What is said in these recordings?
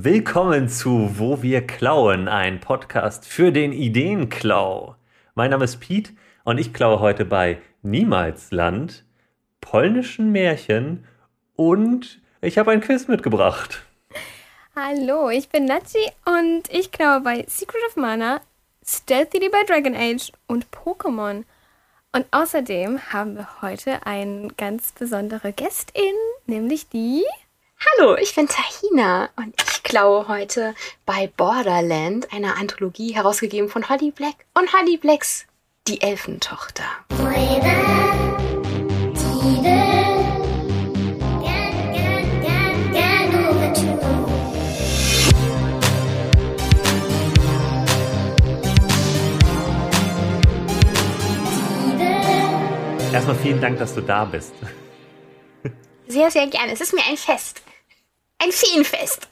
Willkommen zu Wo wir klauen, ein Podcast für den Ideenklau. Mein Name ist Piet und ich klaue heute bei Niemalsland, polnischen Märchen und ich habe ein Quiz mitgebracht. Hallo, ich bin Nachi und ich klaue bei Secret of Mana, Stealthily bei Dragon Age und Pokémon. Und außerdem haben wir heute eine ganz besondere Gästin, nämlich die Hallo, ich bin Tahina und ich klaue heute bei Borderland, einer Anthologie herausgegeben von Holly Black und Holly Blacks Die Elfentochter. Erstmal vielen Dank, dass du da bist. Sehr, sehr gerne. Es ist mir ein Fest. Ein Feenfest.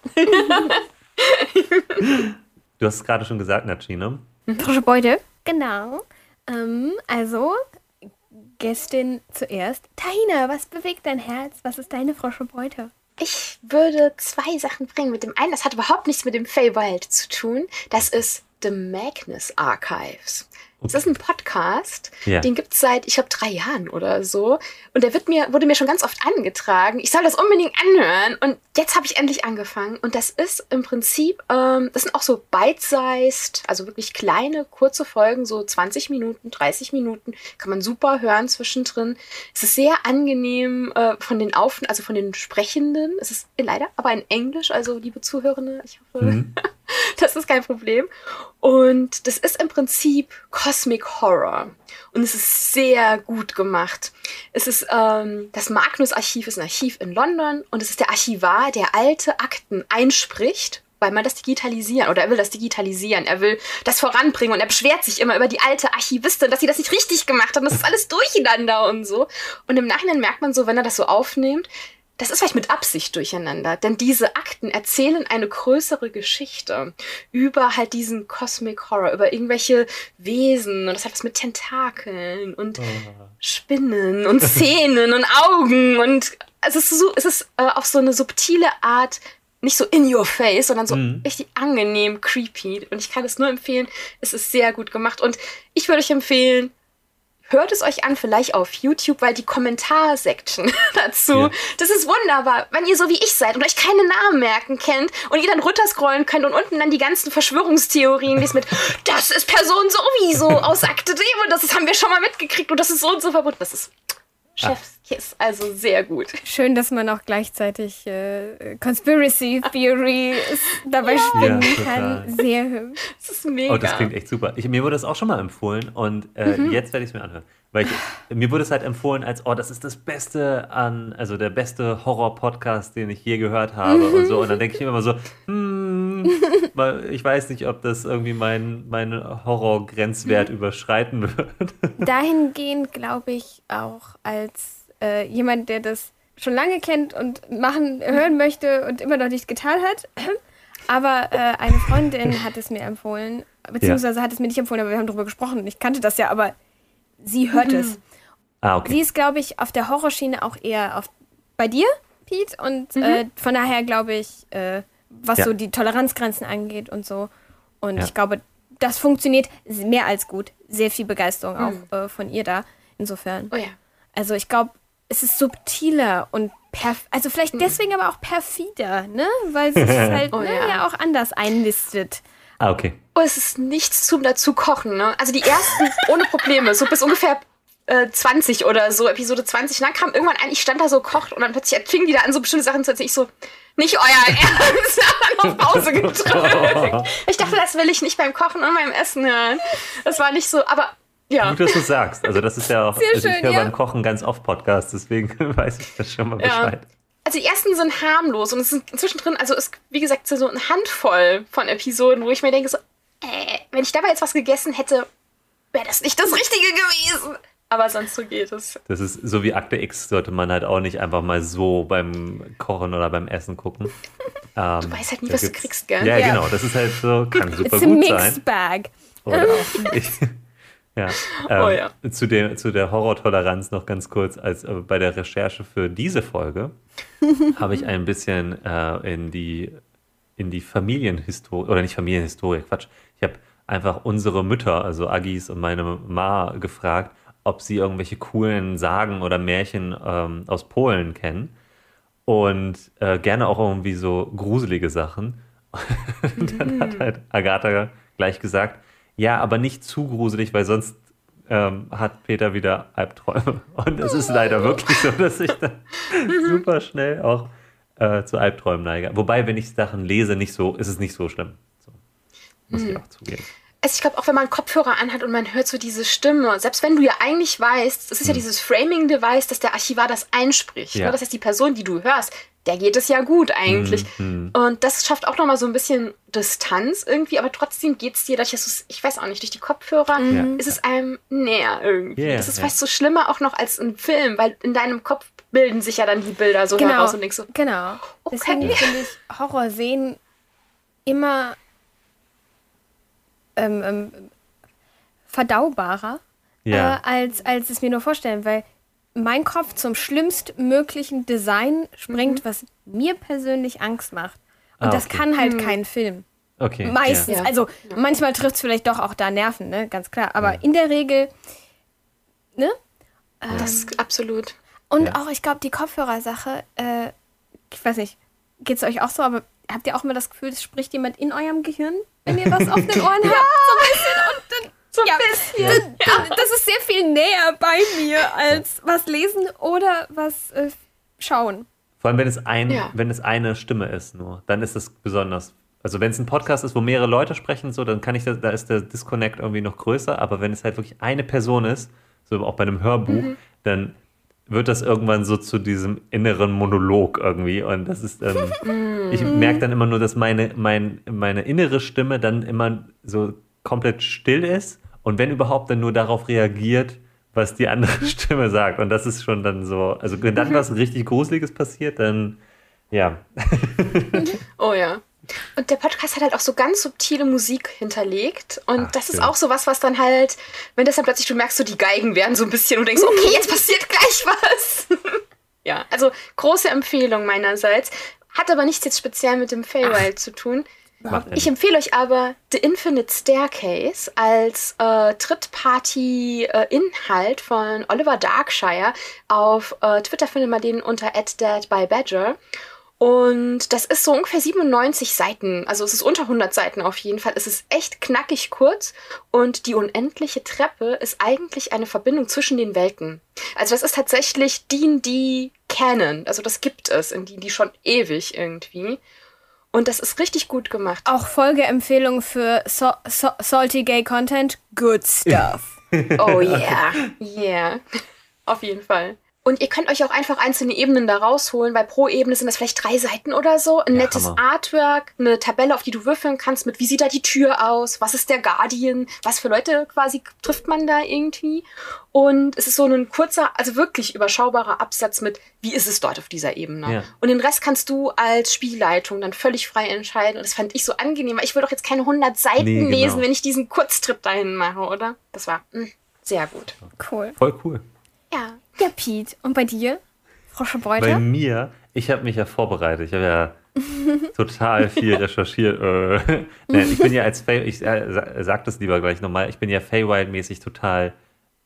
Du hast es gerade schon gesagt, Nachi, ne? Frische Beute. Genau. Ähm, also, Gästin zuerst. Tahina, was bewegt dein Herz? Was ist deine frische Beute? Ich würde zwei Sachen bringen. Mit dem einen, das hat überhaupt nichts mit dem Feywild zu tun. Das ist The Magnus Archives. Es ist ein Podcast, Ja. den gibt es seit, ich glaube, drei Jahren oder so. Und der wird mir, wurde mir schon ganz oft angetragen. Ich soll das unbedingt anhören. Und jetzt habe ich endlich angefangen. Und das ist im Prinzip, ähm, das sind auch so bite-sized, also wirklich kleine, kurze Folgen, so 20 Minuten, 30 Minuten. Kann man super hören zwischendrin. Es ist sehr angenehm äh, von den Auf, also von den Sprechenden. Es ist leider aber in Englisch, also liebe Zuhörende, ich hoffe, Mhm. das ist kein Problem. Und das ist im Prinzip Cosmic Horror. Und es ist sehr gut gemacht. Es ist, ähm, das Magnus-Archiv ist ein Archiv in London und es ist der Archivar, der alte Akten einspricht, weil man das digitalisieren oder er will das digitalisieren. Er will das voranbringen und er beschwert sich immer über die alte Archivistin, dass sie das nicht richtig gemacht hat das ist alles durcheinander und so. Und im Nachhinein merkt man so, wenn er das so aufnimmt, das ist vielleicht mit Absicht durcheinander, denn diese Akten erzählen eine größere Geschichte über halt diesen Cosmic Horror, über irgendwelche Wesen und das hat was mit Tentakeln und Spinnen und Zähnen und Augen und es ist so, es ist äh, auf so eine subtile Art nicht so in your face, sondern so Mhm. richtig angenehm creepy und ich kann es nur empfehlen, es ist sehr gut gemacht und ich würde euch empfehlen, hört es euch an, vielleicht auf YouTube, weil die Kommentarsektion dazu, Ja. das ist wunderbar. Wenn ihr so wie ich seid und euch keine Namen merken kennt und ihr dann runterscrollen könnt und unten dann die ganzen Verschwörungstheorien liest mit, das ist Person sowieso aus Akte D und das ist, haben wir schon mal mitgekriegt und das ist so und so verbunden. Das ist Chefskiss, also sehr gut. Schön, dass man auch gleichzeitig äh, Conspiracy Theories dabei spinnen Ja, kann. Sehr hübsch. Das ist mega. Oh, das klingt echt super. Ich, mir wurde das auch schon mal empfohlen und äh, Mhm. jetzt werde ich es mir anhören. Weil ich, mir wurde es halt empfohlen als, oh, das ist das Beste an, also der beste Horror-Podcast, den ich je gehört habe und so. Und dann denke ich mir immer so, hm, weil ich weiß nicht, ob das irgendwie meinen mein Mhm. Horror-Grenzwert überschreiten wird. Dahingehend glaube ich auch als äh, jemand, der das schon lange kennt und machen, hören möchte und immer noch nicht getan hat. Aber äh, eine Freundin hat es mir empfohlen, beziehungsweise hat es mir nicht empfohlen, aber wir haben darüber gesprochen ich kannte das ja, aber sie hört es. Ah, okay. Sie ist, glaube ich, auf der Horrorschiene auch eher auf, bei dir, Pete. Und äh, von daher glaube ich, äh, was Ja. so die Toleranzgrenzen angeht und so. Und Ja. ich glaube, das funktioniert mehr als gut. Sehr viel Begeisterung auch äh, von ihr da. Insofern. Oh ja. Also ich glaube, es ist subtiler und perf also vielleicht deswegen aber auch perfider, ne? Weil sie es halt Oh ne, ja. ja. auch anders einlistet. Ah, okay. Oh, es ist nichts zum dazu kochen, ne? Also die ersten ohne Probleme, so bis ungefähr äh, 20 oder so, Episode 20. Und dann kam irgendwann ein, ich stand da so kocht und dann plötzlich fingen die da an, so bestimmte Sachen zu erzählen. Ich so, nicht euer Ernst, dann auf Pause gedrückt. Ich dachte, das will ich nicht beim Kochen und beim Essen hören. Das war nicht so, aber ja. Gut, dass du es sagst. Also das ist ja auch, Sehr also ich schön, höre ja. beim Kochen ganz oft Podcasts, deswegen weiß ich das schon mal Ja. Bescheid. Also die ersten sind harmlos und es sind zwischendrin, also es wie gesagt so eine Handvoll von Episoden, wo ich mir denke so, äh, wenn ich dabei jetzt was gegessen hätte, wäre das nicht das Richtige gewesen. Aber sonst so geht es. Das ist so wie Akte X, sollte man halt auch nicht einfach mal so beim Kochen oder beim Essen gucken. Ähm, Du weißt halt nie, was du kriegst, gell? Ja, Ja. genau. Das ist halt so, kann super It's a gut mixed sein. bag. Oder ich, ja. Ähm, Oh ja. Zu, der, zu der Horrortoleranz noch ganz kurz. Als äh, bei der Recherche für diese Folge habe ich ein bisschen äh, in die in die Familienhistorie, oder nicht Familienhistorie, Quatsch. Ich habe einfach unsere Mütter, also Agis und meine Ma, gefragt, ob sie irgendwelche coolen Sagen oder Märchen ähm, aus Polen kennen. Und äh, gerne auch irgendwie so gruselige Sachen. Und dann hat halt Agatha gleich gesagt, ja, aber nicht zu gruselig, weil sonst ähm, hat Peter wieder Albträume. Und es ist leider wirklich so, dass ich dann super schnell auch äh, zu Albträumen neige. Wobei, wenn ich Sachen lese, nicht so, ist es nicht so schlimm. So, muss ich auch zugeben. Also ich glaube, auch wenn man Kopfhörer anhat und man hört so diese Stimme, selbst wenn du ja eigentlich weißt, es ist ja dieses Framing-Device, dass der Archivar das einspricht. Ja. Ne? Das heißt, die Person, die du hörst, der geht es ja gut eigentlich. Mhm. Und das schafft auch nochmal so ein bisschen Distanz irgendwie, aber trotzdem geht es dir, dass du's- ich weiß auch nicht, durch die Kopfhörer Ja. ist es einem näher irgendwie. Ja, das ist ja. fast so schlimmer auch noch als ein Film, weil in deinem Kopf bilden sich ja dann die Bilder so Genau. heraus und denkst so, Genau. Okay. Deswegen finde ich Horror sehen immer ähm, ähm, verdaubarer, Ja. äh, als, als es mir nur vorstellen, weil mein Kopf zum schlimmstmöglichen Design springt, was mir persönlich Angst macht. Und Ah, das okay. kann halt kein Film. Okay. Meistens. Ja. Also manchmal trifft es vielleicht doch auch da Nerven, ne? Ganz klar. Aber in der Regel, ne? das ist absolut. Und Ja. auch, ich glaube, die Kopfhörersache, äh, ich weiß nicht, geht es euch auch so, aber habt ihr auch mal das Gefühl, es spricht jemand in eurem Gehirn, wenn ihr was auf den Ohren habt? So ein bisschen und dann. So ein ja, bisschen. dann- Das ist sehr viel näher bei mir als was lesen oder was äh, schauen. Vor allem, wenn es, ein, Ja. wenn es eine Stimme ist nur, dann ist es besonders. Also wenn es ein Podcast ist, wo mehrere Leute sprechen, so, dann kann ich das, da ist der Disconnect irgendwie noch größer, aber wenn es halt wirklich eine Person ist, so auch bei einem Hörbuch, dann wird das irgendwann so zu diesem inneren Monolog irgendwie. Und das ist dann, ich merke dann immer nur, dass meine, mein, meine innere Stimme dann immer so komplett still ist und wenn überhaupt dann nur darauf reagiert, was die andere Stimme sagt. Und das ist schon dann so, also wenn dann was richtig Gruseliges passiert, dann ja. Oh ja. Und der Podcast hat halt auch so ganz subtile Musik hinterlegt. Und Ach, das ist schön. auch so was, was dann halt, wenn das dann plötzlich, du merkst, so die Geigen werden so ein bisschen und denkst, okay, jetzt passiert gleich was. ja, also große Empfehlung meinerseits. Hat aber nichts jetzt speziell mit dem Feywild zu tun. Macht Ich empfehle euch aber The Infinite Staircase als äh, Trittparty-Inhalt von Oliver Darkshire. Auf äh, Twitter findet man den unter @deadbybadger. Und das ist so ungefähr 97 Seiten. Also es ist unter 100 Seiten auf jeden Fall. Es ist echt knackig kurz. Und die unendliche Treppe ist eigentlich eine Verbindung zwischen den Welten. Also das ist tatsächlich D&D Canon. Also das gibt es in D&D schon ewig irgendwie. Und das ist richtig gut gemacht. Auch Folgeempfehlung für so so Salty Gay Content. Good stuff. Oh yeah, yeah. Auf jeden Fall. Und ihr könnt euch auch einfach einzelne Ebenen da rausholen, weil pro Ebene sind das vielleicht drei Seiten oder so. Ein Ja, nettes Hammer. Artwork, eine Tabelle, auf die du würfeln kannst mit, wie sieht da die Tür aus, was ist der Guardian, was für Leute quasi trifft man da irgendwie. Und es ist so ein kurzer, also wirklich überschaubarer Absatz mit, wie ist es dort auf dieser Ebene. Ja. Und den Rest kannst du als Spielleitung dann völlig frei entscheiden. Und das fand ich so angenehm, weil ich will doch jetzt keine 100 Seiten Nee, genau. lesen, wenn ich diesen Kurztrip dahin mache, oder? Das war mh, sehr gut. Cool. Voll cool. Ja. Ja, Pete. Und bei dir? Frosche Bei Bräuter? mir, ich habe mich ja vorbereitet. Ich habe ja total viel recherchiert. Äh, Nein, ich bin ja als Fey, ich äh, sa- sag das lieber gleich nochmal, ich bin ja Feywild-mäßig total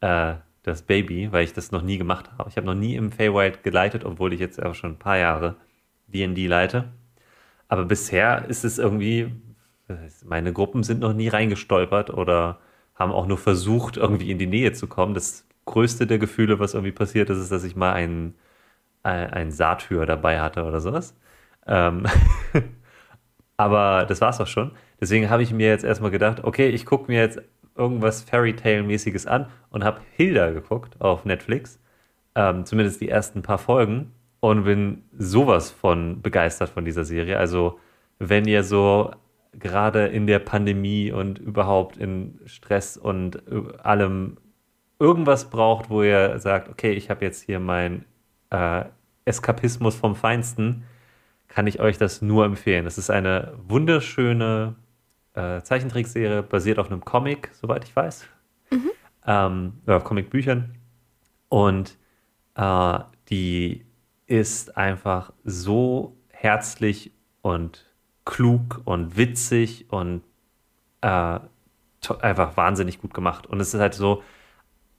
äh, das Baby, weil ich das noch nie gemacht habe. Ich habe noch nie im Feywild geleitet, obwohl ich jetzt auch schon ein paar Jahre D&D leite. Aber bisher ist es irgendwie, meine Gruppen sind noch nie reingestolpert oder haben auch nur versucht, irgendwie in die Nähe zu kommen. Das größte der Gefühle, was irgendwie passiert ist, ist, dass ich mal einen, ein, ein Satyr dabei hatte oder sowas. Ähm, aber das war's auch schon. Deswegen habe ich mir jetzt erstmal gedacht, okay, ich gucke mir jetzt irgendwas Fairy Tale-mäßiges an und habe Hilda geguckt auf Netflix. Ähm, zumindest die ersten paar Folgen und bin sowas von begeistert von dieser Serie. Also, wenn ihr so gerade in der Pandemie und überhaupt in Stress und äh, allem irgendwas braucht, wo ihr sagt, okay, ich habe jetzt hier mein äh, Eskapismus vom Feinsten, kann ich euch das nur empfehlen. Es ist eine wunderschöne äh, Zeichentrickserie, basiert auf einem Comic, soweit ich weiß. Ähm, oder auf Comicbüchern. Und äh, die ist einfach so herzlich und klug und witzig und äh, einfach wahnsinnig gut gemacht. Und es ist halt so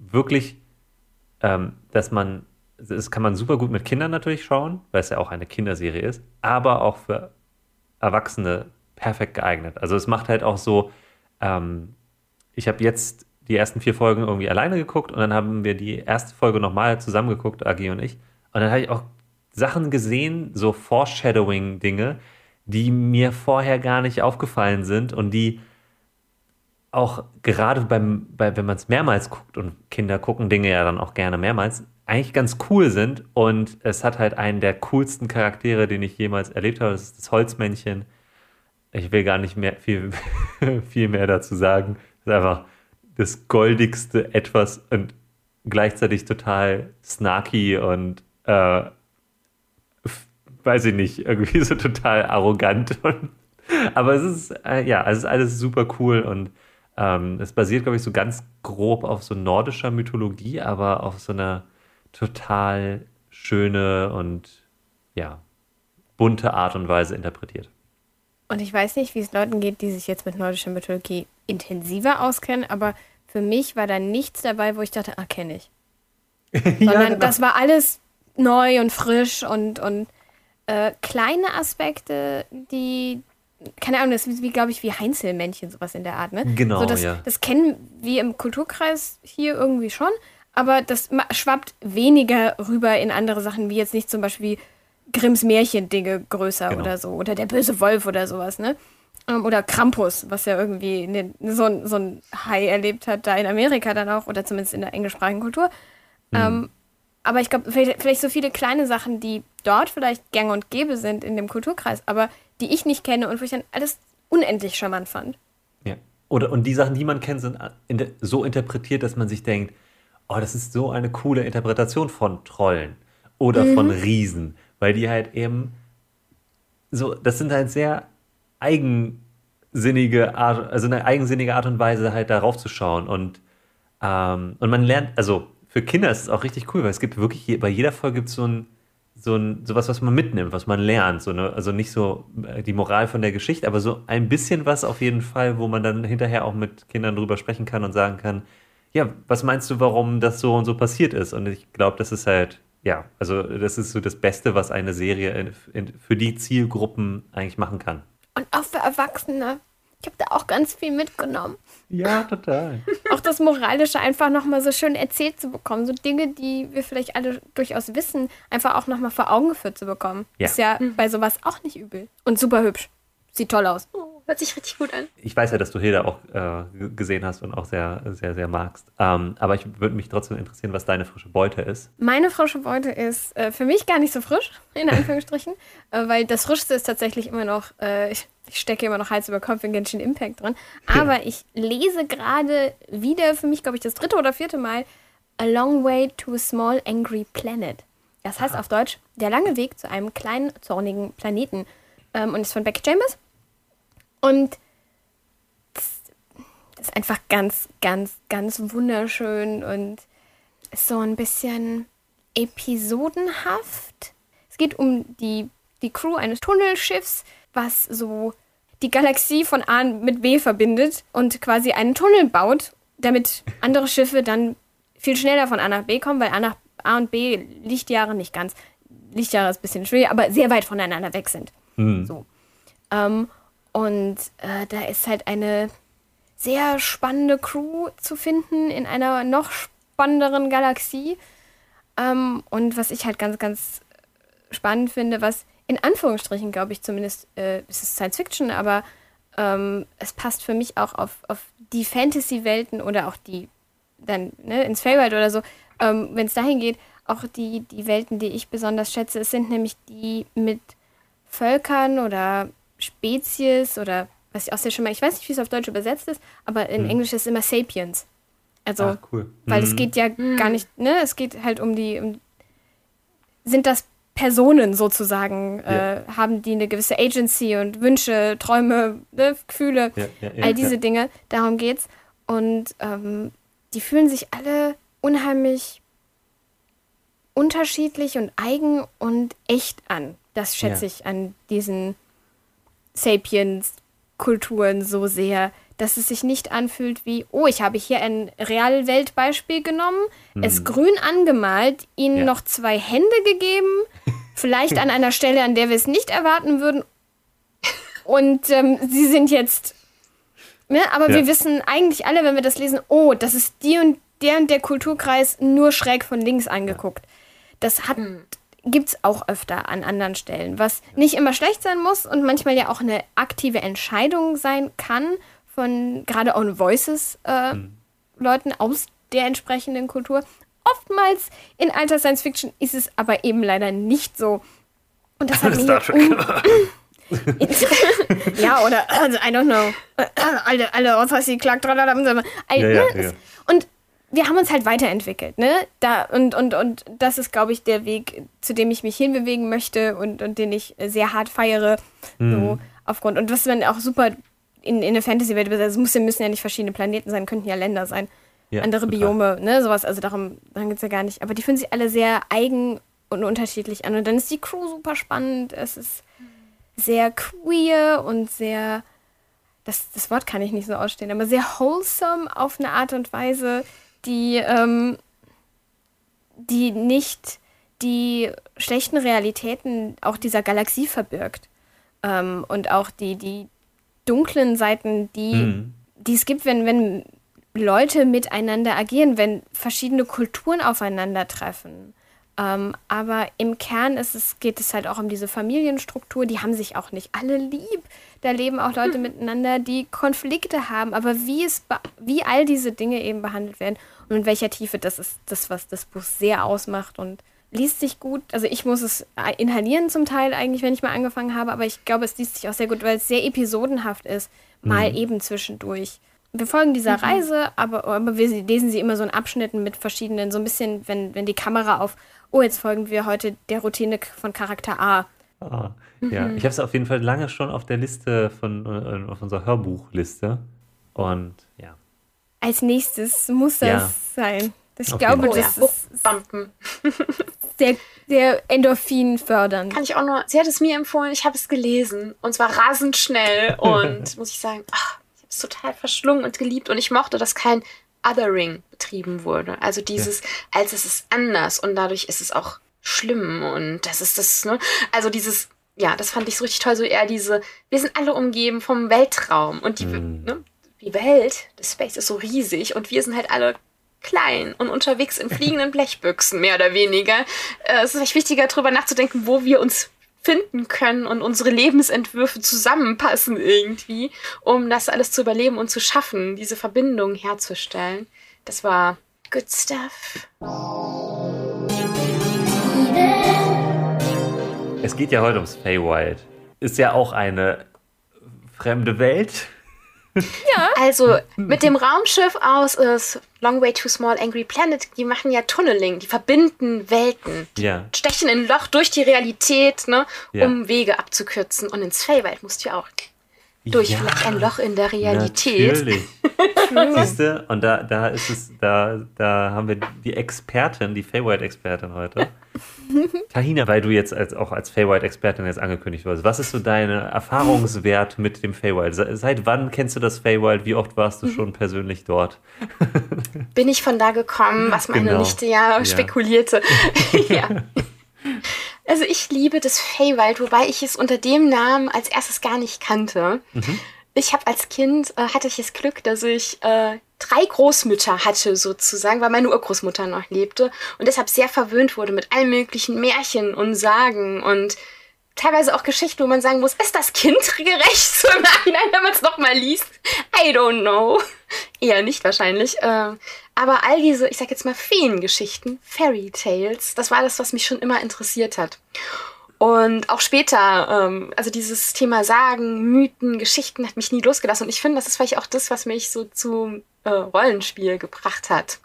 wirklich, ähm, dass man, das kann man super gut mit Kindern natürlich schauen, weil es ja auch eine Kinderserie ist, aber auch für Erwachsene perfekt geeignet. Also es macht halt auch so, ähm, ich habe jetzt die ersten vier Folgen irgendwie alleine geguckt und dann haben wir die erste Folge nochmal zusammengeguckt, Agi und ich. Und dann habe ich auch Sachen gesehen, so Foreshadowing-Dinge, die mir vorher gar nicht aufgefallen sind und die auch gerade beim, bei, wenn man es mehrmals guckt und Kinder gucken Dinge ja dann auch gerne mehrmals, eigentlich ganz cool sind. Und es hat halt einen der coolsten Charaktere, den ich jemals erlebt habe. Das ist das Holzmännchen. Ich will gar nicht mehr viel, viel mehr dazu sagen. Das ist einfach das goldigste etwas und gleichzeitig total snarky und äh, weiß ich nicht, irgendwie so total arrogant. Und, aber es ist, äh, ja, es ist alles super cool und ähm, es basiert, glaube ich, so ganz grob auf so nordischer Mythologie, aber auf so einer total schöne und ja, bunte Art und Weise interpretiert. Und ich weiß nicht, wie es Leuten geht, die sich jetzt mit nordischer Mythologie intensiver auskennen, aber für mich war da nichts dabei, wo ich dachte, ah, kenne ich. Sondern ja, genau. das war alles neu und frisch und, und äh, kleine Aspekte, die, keine Ahnung, das ist wie, glaube ich, wie Heinzelmännchen, sowas in der Art, ne? Genau, so, das, ja. Das kennen wir im Kulturkreis hier irgendwie schon, aber das schwappt weniger rüber in andere Sachen, wie jetzt nicht zum Beispiel Grimms Märchen-Dinge größer genau. oder so, oder der böse Wolf oder sowas, ne? Ähm, oder Krampus, was ja irgendwie den, so, so ein Hai erlebt hat, da in Amerika dann auch, oder zumindest in der englischsprachigen Kultur. Mhm. Ähm, aber ich glaube, vielleicht, vielleicht, so viele kleine Sachen, die dort vielleicht gang und gäbe sind in dem Kulturkreis, aber die ich nicht kenne und wo ich dann alles unendlich charmant fand. Ja. Oder und die Sachen, die man kennt, sind so interpretiert, dass man sich denkt, oh, das ist so eine coole Interpretation von Trollen oder mhm. von Riesen, weil die halt eben so, das sind halt sehr eigensinnige Art, also eine eigensinnige Art und Weise halt darauf zu schauen und ähm, und man lernt, also für Kinder ist es auch richtig cool, weil es gibt wirklich, bei jeder Folge gibt es so ein, so ein, sowas, was man mitnimmt, was man lernt. So eine, also nicht so äh, die Moral von der Geschichte, aber so ein bisschen was auf jeden Fall, wo man dann hinterher auch mit Kindern drüber sprechen kann und sagen kann, ja, was meinst du, warum das so und so passiert ist? Und ich glaube, das ist halt, ja, also das ist so das Beste, was eine Serie in, in, für die Zielgruppen eigentlich machen kann. Und auch für Erwachsene. Ich habe da auch ganz viel mitgenommen. Ja, total. auch das Moralische einfach nochmal so schön erzählt zu bekommen. So Dinge, die wir vielleicht alle durchaus wissen, einfach auch nochmal vor Augen geführt zu bekommen. Ja. Ist ja mhm. bei sowas auch nicht übel. Und super hübsch. Sieht toll aus. Oh, hört sich richtig gut an. Ich weiß ja, dass du Hilda auch äh, gesehen hast und auch sehr, sehr, sehr magst. Ähm, aber ich würde mich trotzdem interessieren, was deine frische Beute ist. Meine frische Beute ist äh, für mich gar nicht so frisch, in Anführungsstrichen, äh, weil das Frischste ist tatsächlich immer noch, äh, ich, ich, stecke immer noch Hals über Kopf in Genshin Impact drin. Aber ja. ich lese gerade wieder für mich, glaube ich, das dritte oder vierte Mal A Long Way to a Small Angry Planet. Das heißt Aha. auf Deutsch, der lange Weg zu einem kleinen, zornigen Planeten ähm, und ist von Becky Chambers. Und das, ist einfach ganz, ganz, ganz wunderschön und ist so ein bisschen episodenhaft. Es geht um die, die Crew eines Tunnelschiffs, was so die Galaxie von A mit B verbindet und quasi einen Tunnel baut, damit andere Schiffe dann viel schneller von A nach B kommen, weil A nach A und B Lichtjahre nicht ganz, Lichtjahre ist ein bisschen schwierig, aber sehr weit voneinander weg sind. Mhm. So. Ähm, und äh, da ist halt eine sehr spannende Crew zu finden in einer noch spannenderen Galaxie. Ähm, und was ich halt ganz, ganz spannend finde, was in Anführungsstrichen, glaube ich zumindest, äh, es ist Science Fiction, aber ähm, es passt für mich auch auf, auf die Fantasy-Welten oder auch die dann ne, ins Feywild oder so, ähm, wenn es dahin geht, auch die, die Welten, die ich besonders schätze, es sind nämlich die mit Völkern oder Spezies oder was ich auch sehr schon mal, ich weiß nicht, wie es auf Deutsch übersetzt ist, aber in hm. Englisch ist es immer Sapiens. Also, Ach, cool. weil mhm. es geht ja mhm. gar nicht, ne, es geht halt um die, um, sind das Personen sozusagen, ja. äh, haben die eine gewisse Agency und Wünsche, Träume, ne, Gefühle, ja, ja, all diese Dinge, darum geht's. Und ähm, die fühlen sich alle unheimlich unterschiedlich und eigen und echt an. Das schätze ich an diesen Sapiens-Kulturen so sehr, dass es sich nicht anfühlt wie, oh, ich habe hier ein Realweltbeispiel genommen, mhm. es grün angemalt, ihnen ja. noch zwei Hände gegeben, vielleicht an einer Stelle, an der wir es nicht erwarten würden. Und ähm, sie sind jetzt. Ne, aber ja. wir wissen eigentlich alle, wenn wir das lesen, oh, das ist die und der und der Kulturkreis nur schräg von links angeguckt. Das hat. Mhm gibt es auch öfter an anderen Stellen, was nicht immer schlecht sein muss und manchmal ja auch eine aktive Entscheidung sein kann, von gerade On Voices äh, hm. Leuten aus der entsprechenden Kultur. Oftmals in alter Science Fiction ist es aber eben leider nicht so. Und das hat Star Trek. ja, oder also, I don't know. Alle, alle, was heißt die Clark? Ja, ja, ja. Wir haben uns halt weiterentwickelt, ne? Da, und, und, und das ist, glaube ich, der Weg, zu dem ich mich hinbewegen möchte und, und den ich sehr hart feiere. Mhm. So aufgrund. Und was man auch super in, in der Fantasy-Welt, also es muss, müssen ja nicht verschiedene Planeten sein, könnten ja Länder sein. Ja, andere total. Biome, ne, sowas, also darum, darum geht es ja gar nicht. Aber die fühlen sich alle sehr eigen und unterschiedlich an. Und dann ist die Crew super spannend. Es ist sehr queer und sehr, das, das Wort kann ich nicht so ausstehen, aber sehr wholesome auf eine Art und Weise, die, ähm, die nicht die schlechten Realitäten auch dieser Galaxie verbirgt. Ähm, und auch die, die dunklen Seiten, die, mhm. die es gibt, wenn, wenn Leute miteinander agieren, wenn verschiedene Kulturen aufeinandertreffen. Ähm, aber im Kern ist es, geht es halt auch um diese Familienstruktur. Die haben sich auch nicht alle lieb. Da leben auch Leute hm. miteinander, die Konflikte haben. Aber wie, es wie all diese Dinge eben behandelt werden und in welcher Tiefe, das ist das, was das Buch sehr ausmacht. Und liest sich gut. Also ich muss es inhalieren zum Teil eigentlich, wenn ich mal angefangen habe, aber ich glaube, es liest sich auch sehr gut, weil es sehr episodenhaft ist, mal mhm. eben zwischendurch. Wir folgen dieser mhm. Reise, aber, aber wir lesen sie immer so in Abschnitten mit verschiedenen, so ein bisschen, wenn, wenn die Kamera auf, oh, jetzt folgen wir heute der Routine von Charakter A. Ah, ja, mhm. ich habe es auf jeden Fall lange schon auf der Liste von, äh, auf unserer Hörbuchliste. Und ja. Als nächstes muss das ja. sein. Ich okay. glaube, das oh, ja. ist Bumpen. sehr, sehr Endorphin fördern. Kann ich auch nur. Sie hat es mir empfohlen, ich habe es gelesen und zwar rasend schnell und muss ich sagen, ach, ich habe es total verschlungen und geliebt und ich mochte, dass kein Othering betrieben wurde. Also dieses, ja. als es ist anders und dadurch ist es auch schlimm und das ist das, ne? Also dieses, ja, das fand ich so richtig toll, so eher diese, wir sind alle umgeben vom Weltraum und die, mm. ne? Die Welt, das Space ist so riesig und wir sind halt alle klein und unterwegs in fliegenden Blechbüchsen, mehr oder weniger. Äh, es ist echt wichtiger, darüber nachzudenken, wo wir uns finden können und unsere Lebensentwürfe zusammenpassen irgendwie, um das alles zu überleben und zu schaffen, diese Verbindung herzustellen. Das war good stuff. Es geht ja heute ums Feywild. Ist ja auch eine fremde Welt. Ja. Also mit dem Raumschiff aus ist Long Way Too Small Angry Planet, die machen ja Tunneling, die verbinden Welten. Die ja. stechen ein Loch durch die Realität, ne, ja. um Wege abzukürzen. Und ins Feywild musst du ja auch durch ja, vielleicht ein Loch in der Realität. Natürlich. Siehst du? Und da, da ist es, da, da haben wir die Expertin, die Feywild-Expertin heute. Tahina, weil du jetzt als, auch als Feywild-Expertin jetzt angekündigt wurdest, was ist so dein Erfahrungswert mit dem Feywild? Seit wann kennst du das Feywild? Wie oft warst du mhm. schon persönlich dort? Bin ich von da gekommen, was meine genau. Nichte ja, ja. spekulierte. ja. Also ich liebe das Feywild, wobei ich es unter dem Namen als erstes gar nicht kannte. Mhm. Ich habe als Kind, äh, hatte ich das Glück, dass ich äh, drei Großmütter hatte sozusagen, weil meine Urgroßmutter noch lebte und deshalb sehr verwöhnt wurde mit allen möglichen Märchen und Sagen und teilweise auch Geschichten, wo man sagen muss, ist das kindgerecht so im Nachhinein, wenn man es nochmal liest? I don't know. Eher nicht wahrscheinlich. Äh, aber all diese, ich sag jetzt mal Feengeschichten, Fairy Tales, das war das, was mich schon immer interessiert hat. Und auch später, ähm, also dieses Thema Sagen, Mythen, Geschichten hat mich nie losgelassen. Und ich finde, das ist vielleicht auch das, was mich so zum äh, Rollenspiel gebracht hat.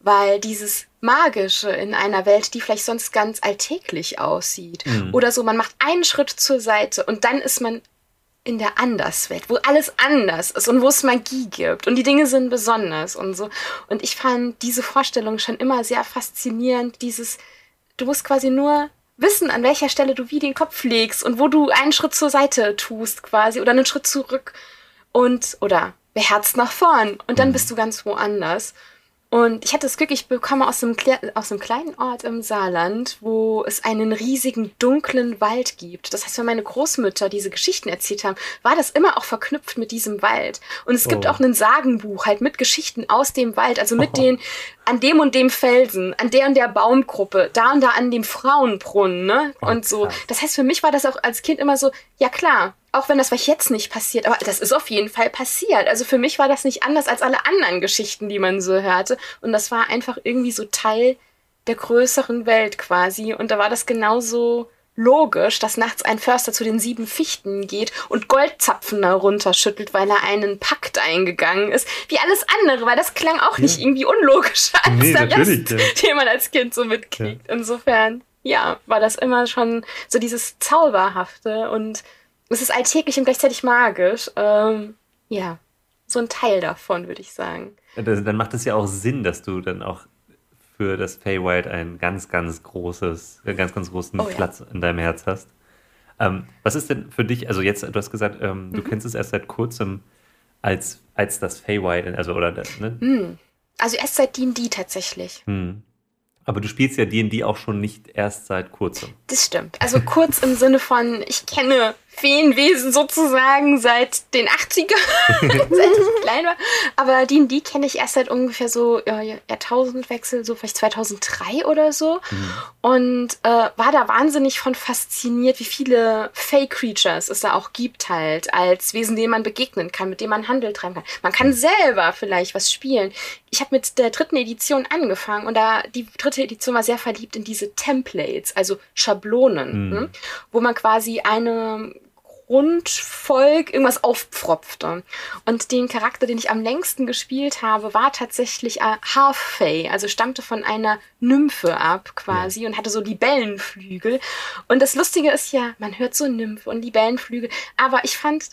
Weil dieses Magische in einer Welt, die vielleicht sonst ganz alltäglich aussieht. Mhm. Oder so, man macht einen Schritt zur Seite und dann ist man in der Anderswelt, wo alles anders ist und wo es Magie gibt und die Dinge sind besonders und so. Und ich fand diese Vorstellung schon immer sehr faszinierend, dieses, du musst quasi nur wissen, an welcher Stelle du wie den Kopf legst und wo du einen Schritt zur Seite tust quasi oder einen Schritt zurück und oder beherzt nach vorn und dann Mhm. bist du ganz woanders. Und ich hatte das Glück, ich bekomme aus einem, aus einem kleinen Ort im Saarland, wo es einen riesigen dunklen Wald gibt. Das heißt, wenn meine Großmütter diese Geschichten erzählt haben, war das immer auch verknüpft mit diesem Wald. Und es gibt Oh. auch ein Sagenbuch halt mit Geschichten aus dem Wald, also mit Oh. den an dem und dem Felsen, an der und der Baumgruppe, da und da an dem Frauenbrunnen, ne? Oh, und so. Das heißt, für mich war das auch als Kind immer so, ja klar, auch wenn das was jetzt nicht passiert, aber das ist auf jeden Fall passiert. Also für mich war das nicht anders als alle anderen Geschichten, die man so hörte. Und das war einfach irgendwie so Teil der größeren Welt quasi. Und da war das genauso logisch, dass nachts ein Förster zu den sieben Fichten geht und Goldzapfen da runterschüttelt, weil er einen Pakt eingegangen ist, wie alles andere, weil das klang auch nicht irgendwie unlogischer als Nee, der Rest, den man als Kind so mitkriegt. Insofern, ja, war das immer schon so dieses Zauberhafte und es ist alltäglich und gleichzeitig magisch. Ähm, ja, so ein Teil davon, würde ich sagen. Das, dann macht es ja auch Sinn, dass du dann auch für das Feywild ein ganz, ganz großes, einen ganz, ganz großen Oh ja. Platz in deinem Herz hast. Ähm, was ist denn für dich, also jetzt, du hast gesagt, ähm, Mhm. du kennst es erst seit kurzem als, als das Feywild, also oder das, ne? Hm. Also erst seit D&D tatsächlich. Hm. Aber du spielst ja D&D auch schon nicht erst seit kurzem. Das stimmt. Also kurz im Sinne von, ich kenne Feenwesen sozusagen seit den 80ern, seit ich klein war. Aber D&D kenne ich erst seit ungefähr so ja, Jahrtausendwechsel, so vielleicht 2003 oder so. Und äh, war da wahnsinnig von fasziniert, wie viele Fake-Creatures es da auch gibt halt, als Wesen, denen man begegnen kann, mit denen man Handel treiben kann. Man kann selber vielleicht was spielen. Ich habe mit der dritten Edition angefangen und da die dritte Edition war sehr verliebt in diese Templates, also Schablonen, Mhm. ne? wo man quasi eine Grundvolk irgendwas aufpfropfte. Und den Charakter, den ich am längsten gespielt habe, war tatsächlich äh, Half Fae, also stammte von einer Nymphe ab quasi und hatte so Libellenflügel. Und das Lustige ist ja, man hört so Nymphe und Libellenflügel, aber ich fand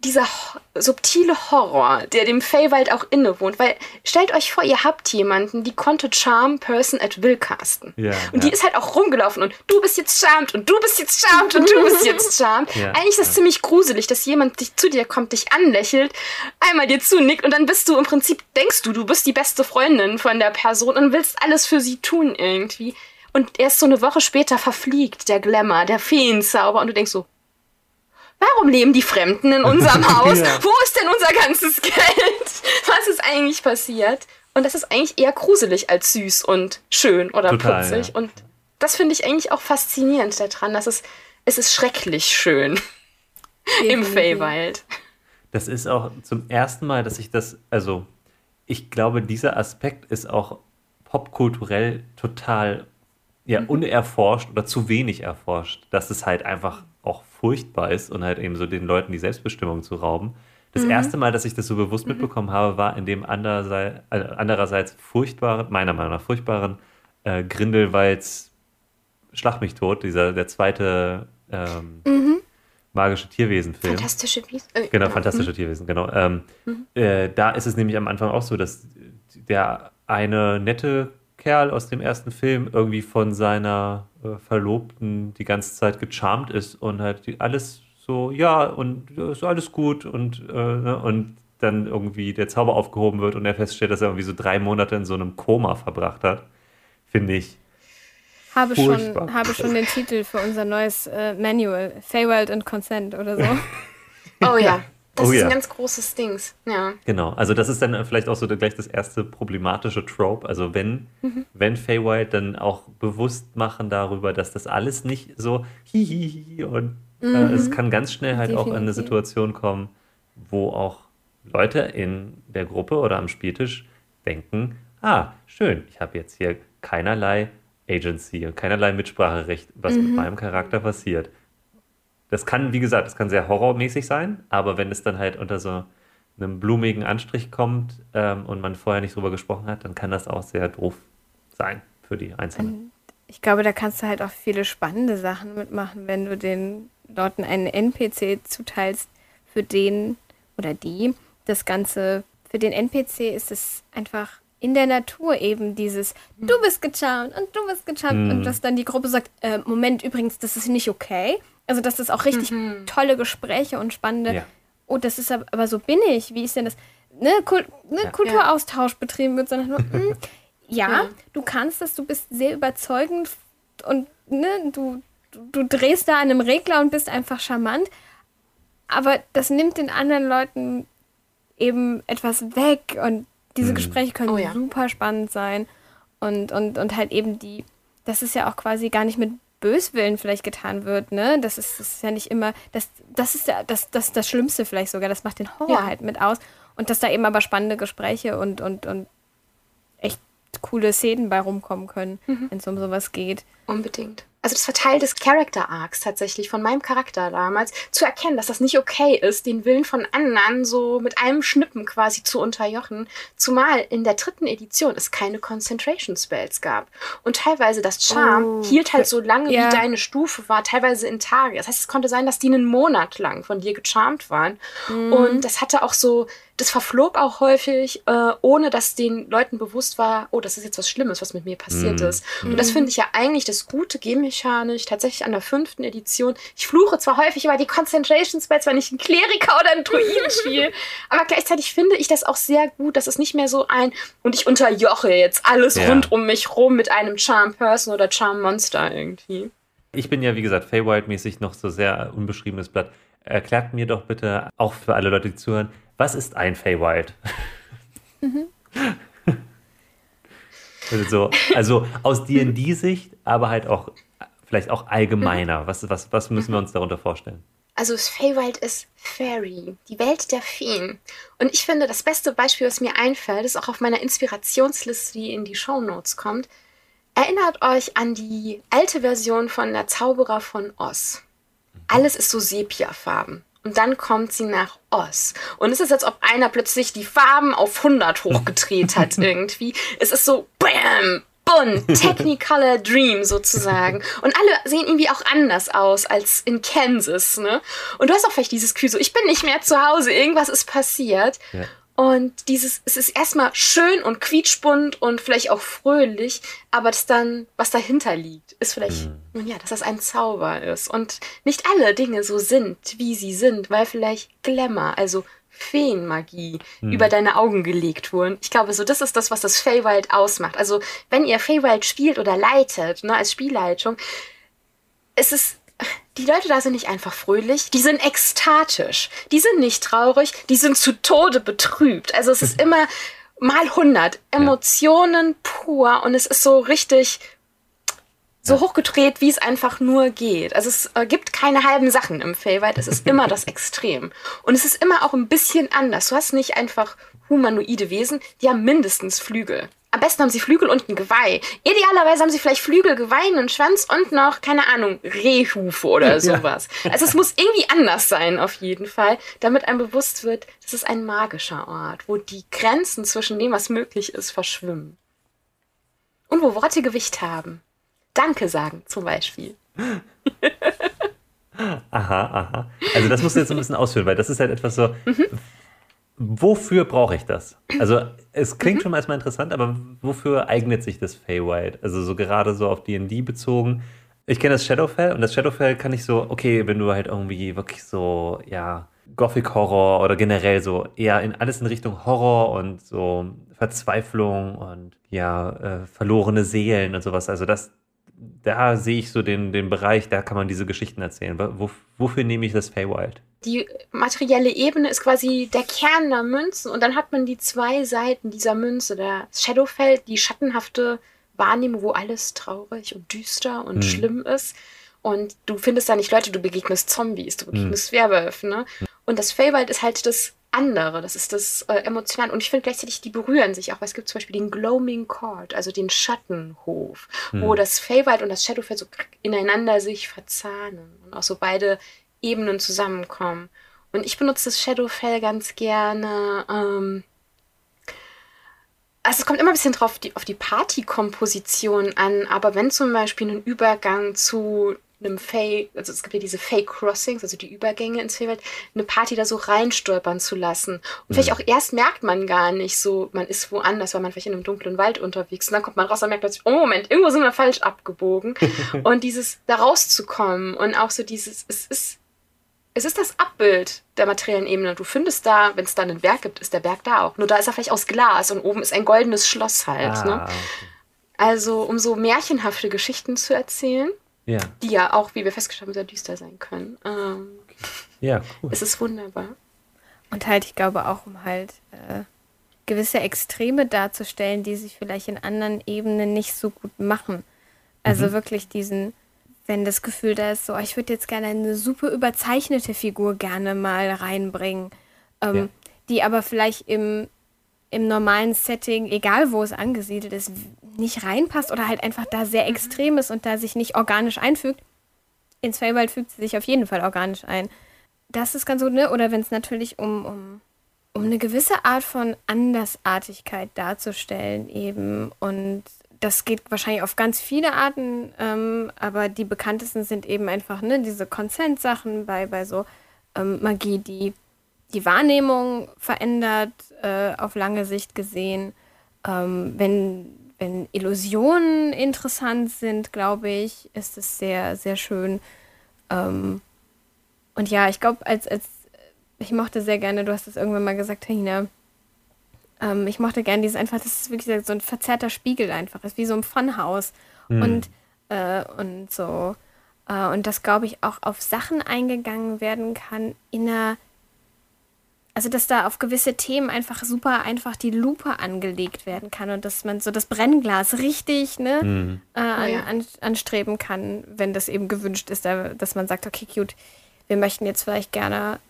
dieser subtile Horror, der dem Feywild auch innewohnt, weil stellt euch vor, ihr habt jemanden, die konnte Charm Person at Will casten. Ja, und ja. die ist halt auch rumgelaufen und du bist jetzt charmed und du bist jetzt charmed und du bist jetzt charmed. Ja, Eigentlich ist das ziemlich gruselig, dass jemand dich zu dir kommt, dich anlächelt, einmal dir zunickt und dann bist du im Prinzip, denkst du, du bist die beste Freundin von der Person und willst alles für sie tun irgendwie. Und erst so eine Woche später verfliegt der Glamour, der Feenzauber und du denkst so, Warum leben die Fremden in unserem Haus? Ja. Wo ist denn unser ganzes Geld? Was ist eigentlich passiert? Und das ist eigentlich eher gruselig als süß und schön oder Total, putzig. ja. Und das finde ich eigentlich auch faszinierend daran, dass es, es ist schrecklich schön im Definitiv. Feywild. Das ist auch zum ersten Mal, dass ich das, also ich glaube, dieser Aspekt ist auch popkulturell total ja, Mhm. unerforscht oder zu wenig erforscht, dass es halt einfach furchtbar ist und halt eben so den Leuten die Selbstbestimmung zu rauben. Das Mhm. erste Mal, dass ich das so bewusst mitbekommen habe, war in dem andererseits, äh, andererseits furchtbaren, meiner Meinung nach furchtbaren äh, Grindelwalds Schlag mich tot, dieser, der zweite ähm, magische Tierwesen-Film. Mhm. Fantastische Wies äh, Genau, fantastische Tierwesen, genau. Ähm, äh, da ist es nämlich am Anfang auch so, dass der eine nette Kerl aus dem ersten Film irgendwie von seiner äh, Verlobten die ganze Zeit gecharmt ist und halt die, alles so, ja, und äh, ist alles gut und, äh, ne, und dann irgendwie der Zauber aufgehoben wird und er feststellt, dass er irgendwie so drei Monate in so einem Koma verbracht hat. Finde ich. Habe Furchtbar. schon, habe schon den Titel für unser neues äh, Manual, Feywild and Consent oder so. Oh ja, das Oh ist ja. ein ganz großes Dings. Ja. Genau, also das ist dann vielleicht auch so gleich das erste problematische Trope. Also wenn, Mhm. wenn Feywild dann auch bewusst machen darüber, dass das alles nicht so hihihi und äh, es kann ganz schnell halt auch in eine Definitiv. Situation kommen, wo auch Leute in der Gruppe oder am Spieltisch denken, ah, schön, ich habe jetzt hier keinerlei Agency und keinerlei Mitspracherecht, was mit meinem Charakter passiert. Das kann, wie gesagt, das kann sehr horrormäßig sein, aber wenn es dann halt unter so einem blumigen Anstrich kommt ähm, und man vorher nicht drüber gesprochen hat, dann kann das auch sehr doof sein für die Einzelnen. Ich glaube, da kannst du halt auch viele spannende Sachen mitmachen, wenn du den Leuten einen NPC zuteilst, für den oder die das Ganze, für den NPC ist es einfach in der Natur eben dieses, du bist gecharmt und du bist gecharmt Mhm. und dass dann die Gruppe sagt, äh, Moment, übrigens, das ist nicht okay. Also, dass das auch richtig tolle Gespräche und spannende, Ja. oh, das ist aber, aber so bin ich, wie ist denn das, ne, Kul ne Ja. Kulturaustausch betrieben wird, sondern nur, mm, ja, Ja. du kannst das, du bist sehr überzeugend und ne, du, du, du drehst da an einem Regler und bist einfach charmant, aber das nimmt den anderen Leuten eben etwas weg und diese Gespräche können Oh ja. super spannend sein und, und, und halt eben die, das ist ja auch quasi gar nicht mit Böswillen vielleicht getan wird, ne? Das ist, das ist ja nicht immer, das, das ist ja das, das, das Schlimmste vielleicht sogar, das macht den Horror Ja. halt mit aus und dass da eben aber spannende Gespräche und, und, und echt coole Szenen bei rumkommen können, Mhm. wenn es um sowas geht. Unbedingt. Also das war Teil des Character Arcs tatsächlich von meinem Charakter damals, zu erkennen, dass das nicht okay ist, den Willen von anderen so mit einem Schnippen quasi zu unterjochen. Zumal in der dritten Edition es keine Concentration Spells gab. Und teilweise das Charm Oh. hielt halt so lange, Ja. wie deine Stufe war, teilweise in Tage. Das heißt, es konnte sein, dass die einen Monat lang von dir gecharmt waren. Und das hatte auch so, das verflog auch häufig, äh, ohne dass den Leuten bewusst war, oh, das ist jetzt was Schlimmes, was mit mir passiert Mhm. ist. Und das finde ich ja eigentlich das gute Game-Mechanisch, tatsächlich an der fünften Edition. Ich fluche zwar häufig über die Concentration Spells, wenn ich einen Kleriker oder einen Druiden spiele, aber gleichzeitig finde ich das auch sehr gut, dass es nicht mehr so ein und ich unterjoche jetzt alles Ja. rund um mich rum mit einem Charm Person oder Charm Monster irgendwie. Ich bin ja, wie gesagt, Feywild-mäßig noch so sehr unbeschriebenes Blatt. Erklärt mir doch bitte, auch für alle Leute, die zuhören, was ist ein Feywild? also, so, also aus D&D-Sicht, aber halt auch vielleicht auch allgemeiner. Was, was, was müssen wir uns darunter vorstellen? Also das Feywild ist Fairy, die Welt der Feen. Und ich finde, das beste Beispiel, was mir einfällt, ist auch auf meiner Inspirationsliste, die in die Shownotes kommt. Erinnert euch an die alte Version von Der Zauberer von Oz. Alles ist so Sepiafarben. Und dann kommt sie nach Oz. Und es ist, als ob einer plötzlich die Farben auf 100 hochgedreht hat irgendwie. Es ist so BAM! Bunt, Technicolor Dream sozusagen. Und alle sehen irgendwie auch anders aus als in Kansas, ne? Und du hast auch vielleicht dieses Gefühl so, ich bin nicht mehr zu Hause, irgendwas ist passiert. Ja. Und dieses, es ist erstmal schön und quietschbunt und vielleicht auch fröhlich, aber das dann, was dahinter liegt, ist vielleicht, nun ja, dass das ein Zauber ist. Und nicht alle Dinge so sind, wie sie sind, weil vielleicht Glamour, also Feenmagie über deine Augen gelegt wurden. Ich glaube, so das ist das, was das Feywild ausmacht. Also, wenn ihr Feywild spielt oder leitet, ne, als Spielleitung, es ist, die Leute da sind nicht einfach fröhlich, die sind ekstatisch. Die sind nicht traurig, die sind zu Tode betrübt. Also es ist immer mal 100 Emotionen pur und es ist so richtig so hochgedreht, wie es einfach nur geht. Also es äh, gibt keine halben Sachen im Feywild, es ist immer das Extrem. Und es ist immer auch ein bisschen anders. Du hast nicht einfach humanoide Wesen, die haben mindestens Flügel. Am besten haben sie Flügel und ein Geweih. Idealerweise haben sie vielleicht Flügel, Geweih, einen Schwanz und noch, keine Ahnung, Rehhufe oder sowas. Also es muss irgendwie anders sein, auf jeden Fall, damit einem bewusst wird, das ist ein magischer Ort, wo die Grenzen zwischen dem, was möglich ist, verschwimmen. Und wo Worte Gewicht haben. Danke sagen, zum Beispiel. Aha, aha. Also das musst du jetzt ein bisschen ausführen, weil das ist halt etwas so, wofür brauche ich das? Also es klingt schon mal erstmal interessant, aber wofür eignet sich das Feywild? Also so gerade so auf D&D bezogen. Ich kenne das Shadowfell und das Shadowfell kann ich so, okay, wenn du halt irgendwie wirklich so, ja, Gothic Horror oder generell so eher in alles in Richtung Horror und so Verzweiflung und ja, äh, verlorene Seelen und sowas. Also das, da sehe ich so den, den Bereich, da kann man diese Geschichten erzählen. Wo, wofür nehme ich das Feywild? Die materielle Ebene ist quasi der Kern der Münzen und dann hat man die zwei Seiten dieser Münze. Das Shadowfell, die schattenhafte Wahrnehmung, wo alles traurig und düster und Mhm. schlimm ist. Und du findest da nicht Leute, du begegnest Zombies, du begegnest Werwölfe, ne? Und das Feywild ist halt das andere, das ist das äh, emotional. Und ich finde gleichzeitig, die berühren sich auch, weil es gibt zum Beispiel den Gloaming Court, also den Schattenhof, wo das Feywild und das Shadowfell so ineinander sich verzahnen und auch so beide Ebenen zusammenkommen. Und ich benutze das Shadowfell ganz gerne. Ähm, also es kommt immer ein bisschen drauf die, auf die Partykomposition an, aber wenn zum Beispiel ein Übergang zu einem Fey, also es gibt ja diese Fey Crossings, also die Übergänge ins Feywild, eine Party da so reinstolpern zu lassen. Und vielleicht auch erst merkt man gar nicht so, man ist woanders, weil man vielleicht in einem dunklen Wald unterwegs ist. Und dann kommt man raus und merkt plötzlich, oh Moment, irgendwo sind wir falsch abgebogen. und dieses da rauszukommen und auch so dieses, es ist, es ist das Abbild der materiellen Ebene. Du findest da, wenn es da einen Berg gibt, ist der Berg da auch. Nur da ist er vielleicht aus Glas und oben ist ein goldenes Schloss halt. Ah, Ne? okay. Also, um so märchenhafte Geschichten zu erzählen, Ja, die ja auch, wie wir festgestellt haben, sehr düster sein können. Ähm, ja, cool. es ist wunderbar. Und halt, ich glaube auch, um halt äh, gewisse Extreme darzustellen, die sich vielleicht in anderen Ebenen nicht so gut machen. Also wirklich diesen, wenn das Gefühl da ist, so, oh, ich würde jetzt gerne eine super überzeichnete Figur gerne mal reinbringen, ähm, Ja. die aber vielleicht im, im normalen Setting, egal wo es angesiedelt ist, nicht reinpasst oder halt einfach da sehr extrem ist und da sich nicht organisch einfügt. Ins Feywild fügt sie sich auf jeden Fall organisch ein. Das ist ganz gut, ne? Oder wenn es natürlich um, um, um eine gewisse Art von Andersartigkeit darzustellen eben. Und das geht wahrscheinlich auf ganz viele Arten, ähm, aber die bekanntesten sind eben einfach, ne, diese Konsent-Sachen bei, bei so ähm, Magie, die die Wahrnehmung verändert, äh, auf lange Sicht gesehen. Ähm, wenn, wenn Illusionen interessant sind, glaube ich, ist es sehr, sehr schön. Ähm, und ja, ich glaube, als, als ich mochte sehr gerne, du hast es irgendwann mal gesagt, Hina, ähm, ich mochte gerne dieses einfach, das ist wirklich so ein verzerrter Spiegel einfach, ist wie so ein Funhouse. Und, äh, und so. Äh, und das, glaube ich, auch auf Sachen eingegangen werden kann in einer also dass da auf gewisse Themen einfach super einfach die Lupe angelegt werden kann und dass man so das Brennglas richtig ne, Mhm. äh, an, ja. an, anstreben kann, wenn das eben gewünscht ist, da, dass man sagt, okay, cute, wir möchten jetzt vielleicht gerne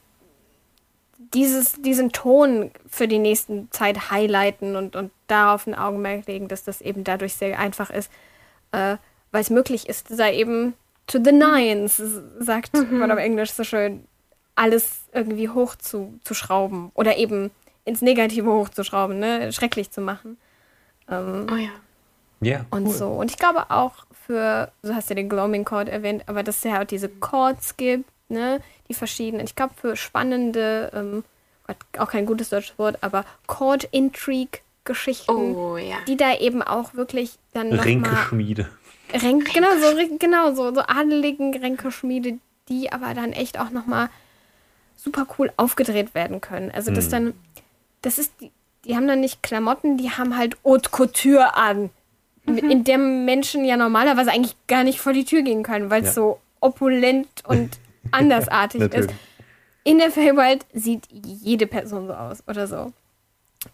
dieses, diesen Ton für die nächsten Zeit highlighten und, und darauf ein Augenmerk legen, dass das eben dadurch sehr einfach ist, äh, weil es möglich ist, da eben to the nines, sagt man auf Englisch so schön, alles irgendwie hoch zu, zu schrauben oder eben ins Negative hochzuschrauben, ne? schrecklich zu machen. Ähm, Oh ja. Ja, und cool. so. Und ich glaube auch für, du hast ja den Gloaming Chord erwähnt, aber dass es ja auch diese Chords gibt, ne, die verschiedenen. Ich glaube für spannende, ähm, auch kein gutes deutsches Wort, aber Chord-Intrigue-Geschichten, Oh ja. die da eben auch wirklich dann nochmal Rinkeschmiede. Ränk, genau, so, genau, so, so adeligen Ränkeschmiede, die aber dann echt auch nochmal super cool aufgedreht werden können. Also das Hm. dann, das ist, die, die haben dann nicht Klamotten, die haben halt Haute Couture an, mit- in der Menschen ja normalerweise eigentlich gar nicht vor die Tür gehen können, weil es Ja. so opulent und andersartig ist. Natürlich. In der Feywild sieht jede Person so aus oder so.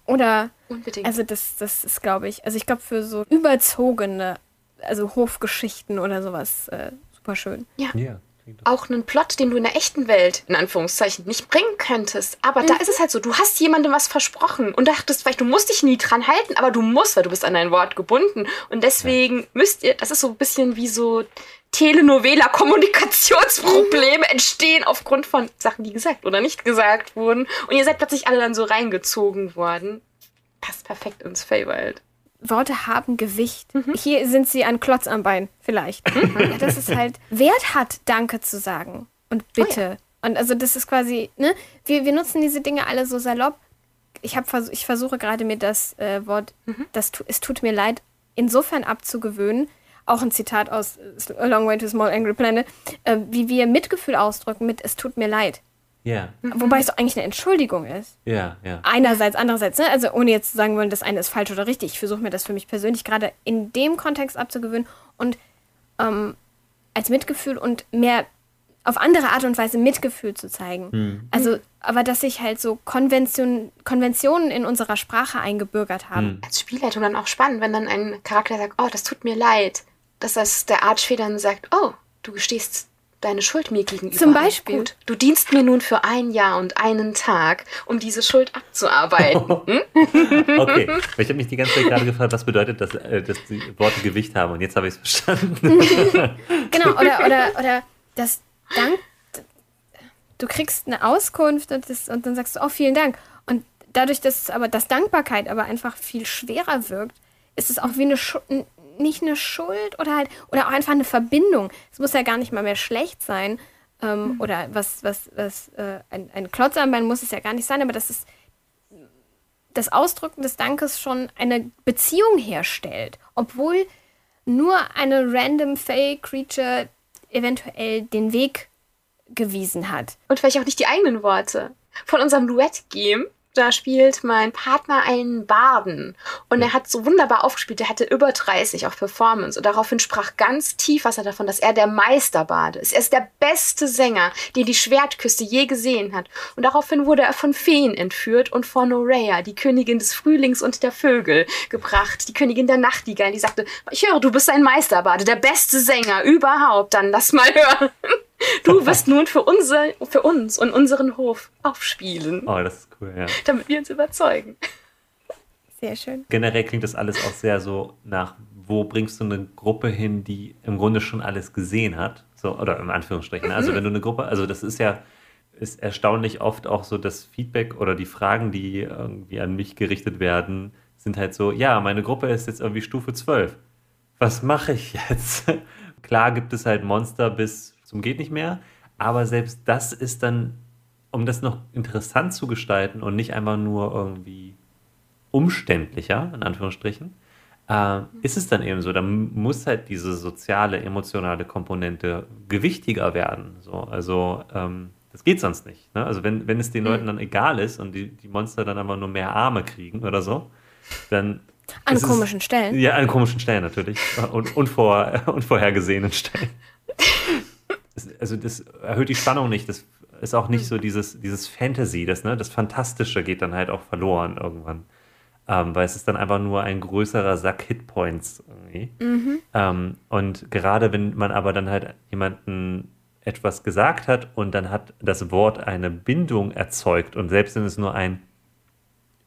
Oder Unbedingt. also das, das ist, glaube ich, also ich glaube für so überzogene, also Hofgeschichten oder sowas, äh, super schön. ja. Ja. Auch einen Plot, den du in der echten Welt, in Anführungszeichen, nicht bringen könntest. Aber da ist es halt so, du hast jemandem was versprochen und dachtest vielleicht, du musst dich nie dran halten, aber du musst, weil du bist an dein Wort gebunden. Und deswegen müsst ihr, das ist so ein bisschen wie so Telenovela-Kommunikationsprobleme entstehen aufgrund von Sachen, die gesagt oder nicht gesagt wurden. Und ihr seid plötzlich alle dann so reingezogen worden. Passt perfekt ins Feywild. Worte haben Gewicht. Hier sind sie ein Klotz am Bein, vielleicht. ja, das ist halt Wert hat, Danke zu sagen. Und bitte. Und also das ist quasi, ne? Wir, wir nutzen diese Dinge alle so salopp. Ich, hab vers ich versuche gerade mir das äh, Wort, das tu es tut mir leid, insofern abzugewöhnen, auch ein Zitat aus A Long Way to a Small Angry Planet, äh, wie wir Mitgefühl ausdrücken mit es tut mir leid. Ja, Wobei es doch eigentlich eine Entschuldigung ist. ja, ja. Einerseits, andererseits, ne? also ohne jetzt zu sagen wollen, das eine ist falsch oder richtig. Ich versuche mir das für mich persönlich gerade in dem Kontext abzugewöhnen und ähm, als Mitgefühl und mehr auf andere Art und Weise Mitgefühl zu zeigen. Also, aber dass sich halt so Konvention, Konventionen in unserer Sprache eingebürgert haben. als Spielleitung dann auch spannend, wenn dann ein Charakter sagt, oh, das tut mir leid. Dass das der Archfee dann sagt, oh, du gestehst deine Schuld mir gegenüber. Zum Beispiel. Gut, du dienst mir nun für ein Jahr und einen Tag, um diese Schuld abzuarbeiten. Hm? Okay, ich habe mich die ganze Zeit gerade gefragt, was bedeutet das, äh, dass die Worte Gewicht haben und jetzt habe ich es verstanden. Genau, oder, oder, oder das Dank, du kriegst eine Auskunft und, das, und dann sagst du, oh, vielen Dank. Und dadurch, dass aber das Dankbarkeit aber einfach viel schwerer wirkt, ist es auch wie eine Schu nicht eine Schuld oder halt, oder auch einfach eine Verbindung. Es muss ja gar nicht mal mehr schlecht sein. Ähm, mhm. Oder was, was, was, äh, ein, ein Klotzarmband muss es ja gar nicht sein, aber das ist das Ausdrücken des Dankes schon eine Beziehung herstellt, obwohl nur eine random Fake Creature eventuell den Weg gewiesen hat. Und vielleicht auch nicht die eigenen Worte. Von unserem Duett-Game da spielt mein Partner einen Baden. Und er hat so wunderbar aufgespielt. Er hatte über 30 auf Performance. Und daraufhin sprach ganz tief was er davon, dass er der Meisterbade ist. Er ist der beste Sänger, den die Schwertküste je gesehen hat. Und daraufhin wurde er von Feen entführt und von Orea, die Königin des Frühlings und der Vögel, gebracht. Die Königin der Nachtigall. Die sagte, ich höre, du bist ein Meisterbade, der beste Sänger überhaupt. Dann lass mal hören. Du wirst nun für, unser, für uns und unseren Hof aufspielen. Oh, das ist cool, ja. Damit wir uns überzeugen. Sehr schön. Generell klingt das alles auch sehr so nach, wo bringst du eine Gruppe hin, die im Grunde schon alles gesehen hat? So, oder im Anführungsstrichen. Also mhm. wenn du eine Gruppe, also das ist ja, ist erstaunlich oft auch so das Feedback oder die Fragen, die irgendwie an mich gerichtet werden, sind halt so, ja, meine Gruppe ist jetzt irgendwie Stufe 12. Was mache ich jetzt? Klar gibt es halt Monster bis zum geht nicht mehr. Aber selbst das ist dann, um das noch interessant zu gestalten und nicht einfach nur irgendwie umständlicher, in Anführungsstrichen, äh, ist es dann eben so. Da muss halt diese soziale, emotionale Komponente gewichtiger werden. So, also ähm, das geht sonst nicht. Ne? Also wenn, wenn es den Leuten dann egal ist und die, die Monster dann einfach nur mehr Arme kriegen oder so, dann an komischen es, Stellen. Ja, an komischen Stellen natürlich. Und unvor, unvorhergesehenen Stellen also das erhöht die Spannung nicht. Das ist auch nicht so dieses, dieses Fantasy, das, ne, das Fantastische geht dann halt auch verloren irgendwann. Ähm, weil es ist dann einfach nur ein größerer Sack Hitpoints irgendwie. Mhm. Ähm, und gerade wenn man aber dann halt jemanden etwas gesagt hat und dann hat das Wort eine Bindung erzeugt und selbst wenn es nur ein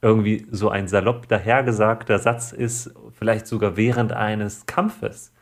irgendwie so ein salopp dahergesagter Satz ist, vielleicht sogar während eines Kampfes,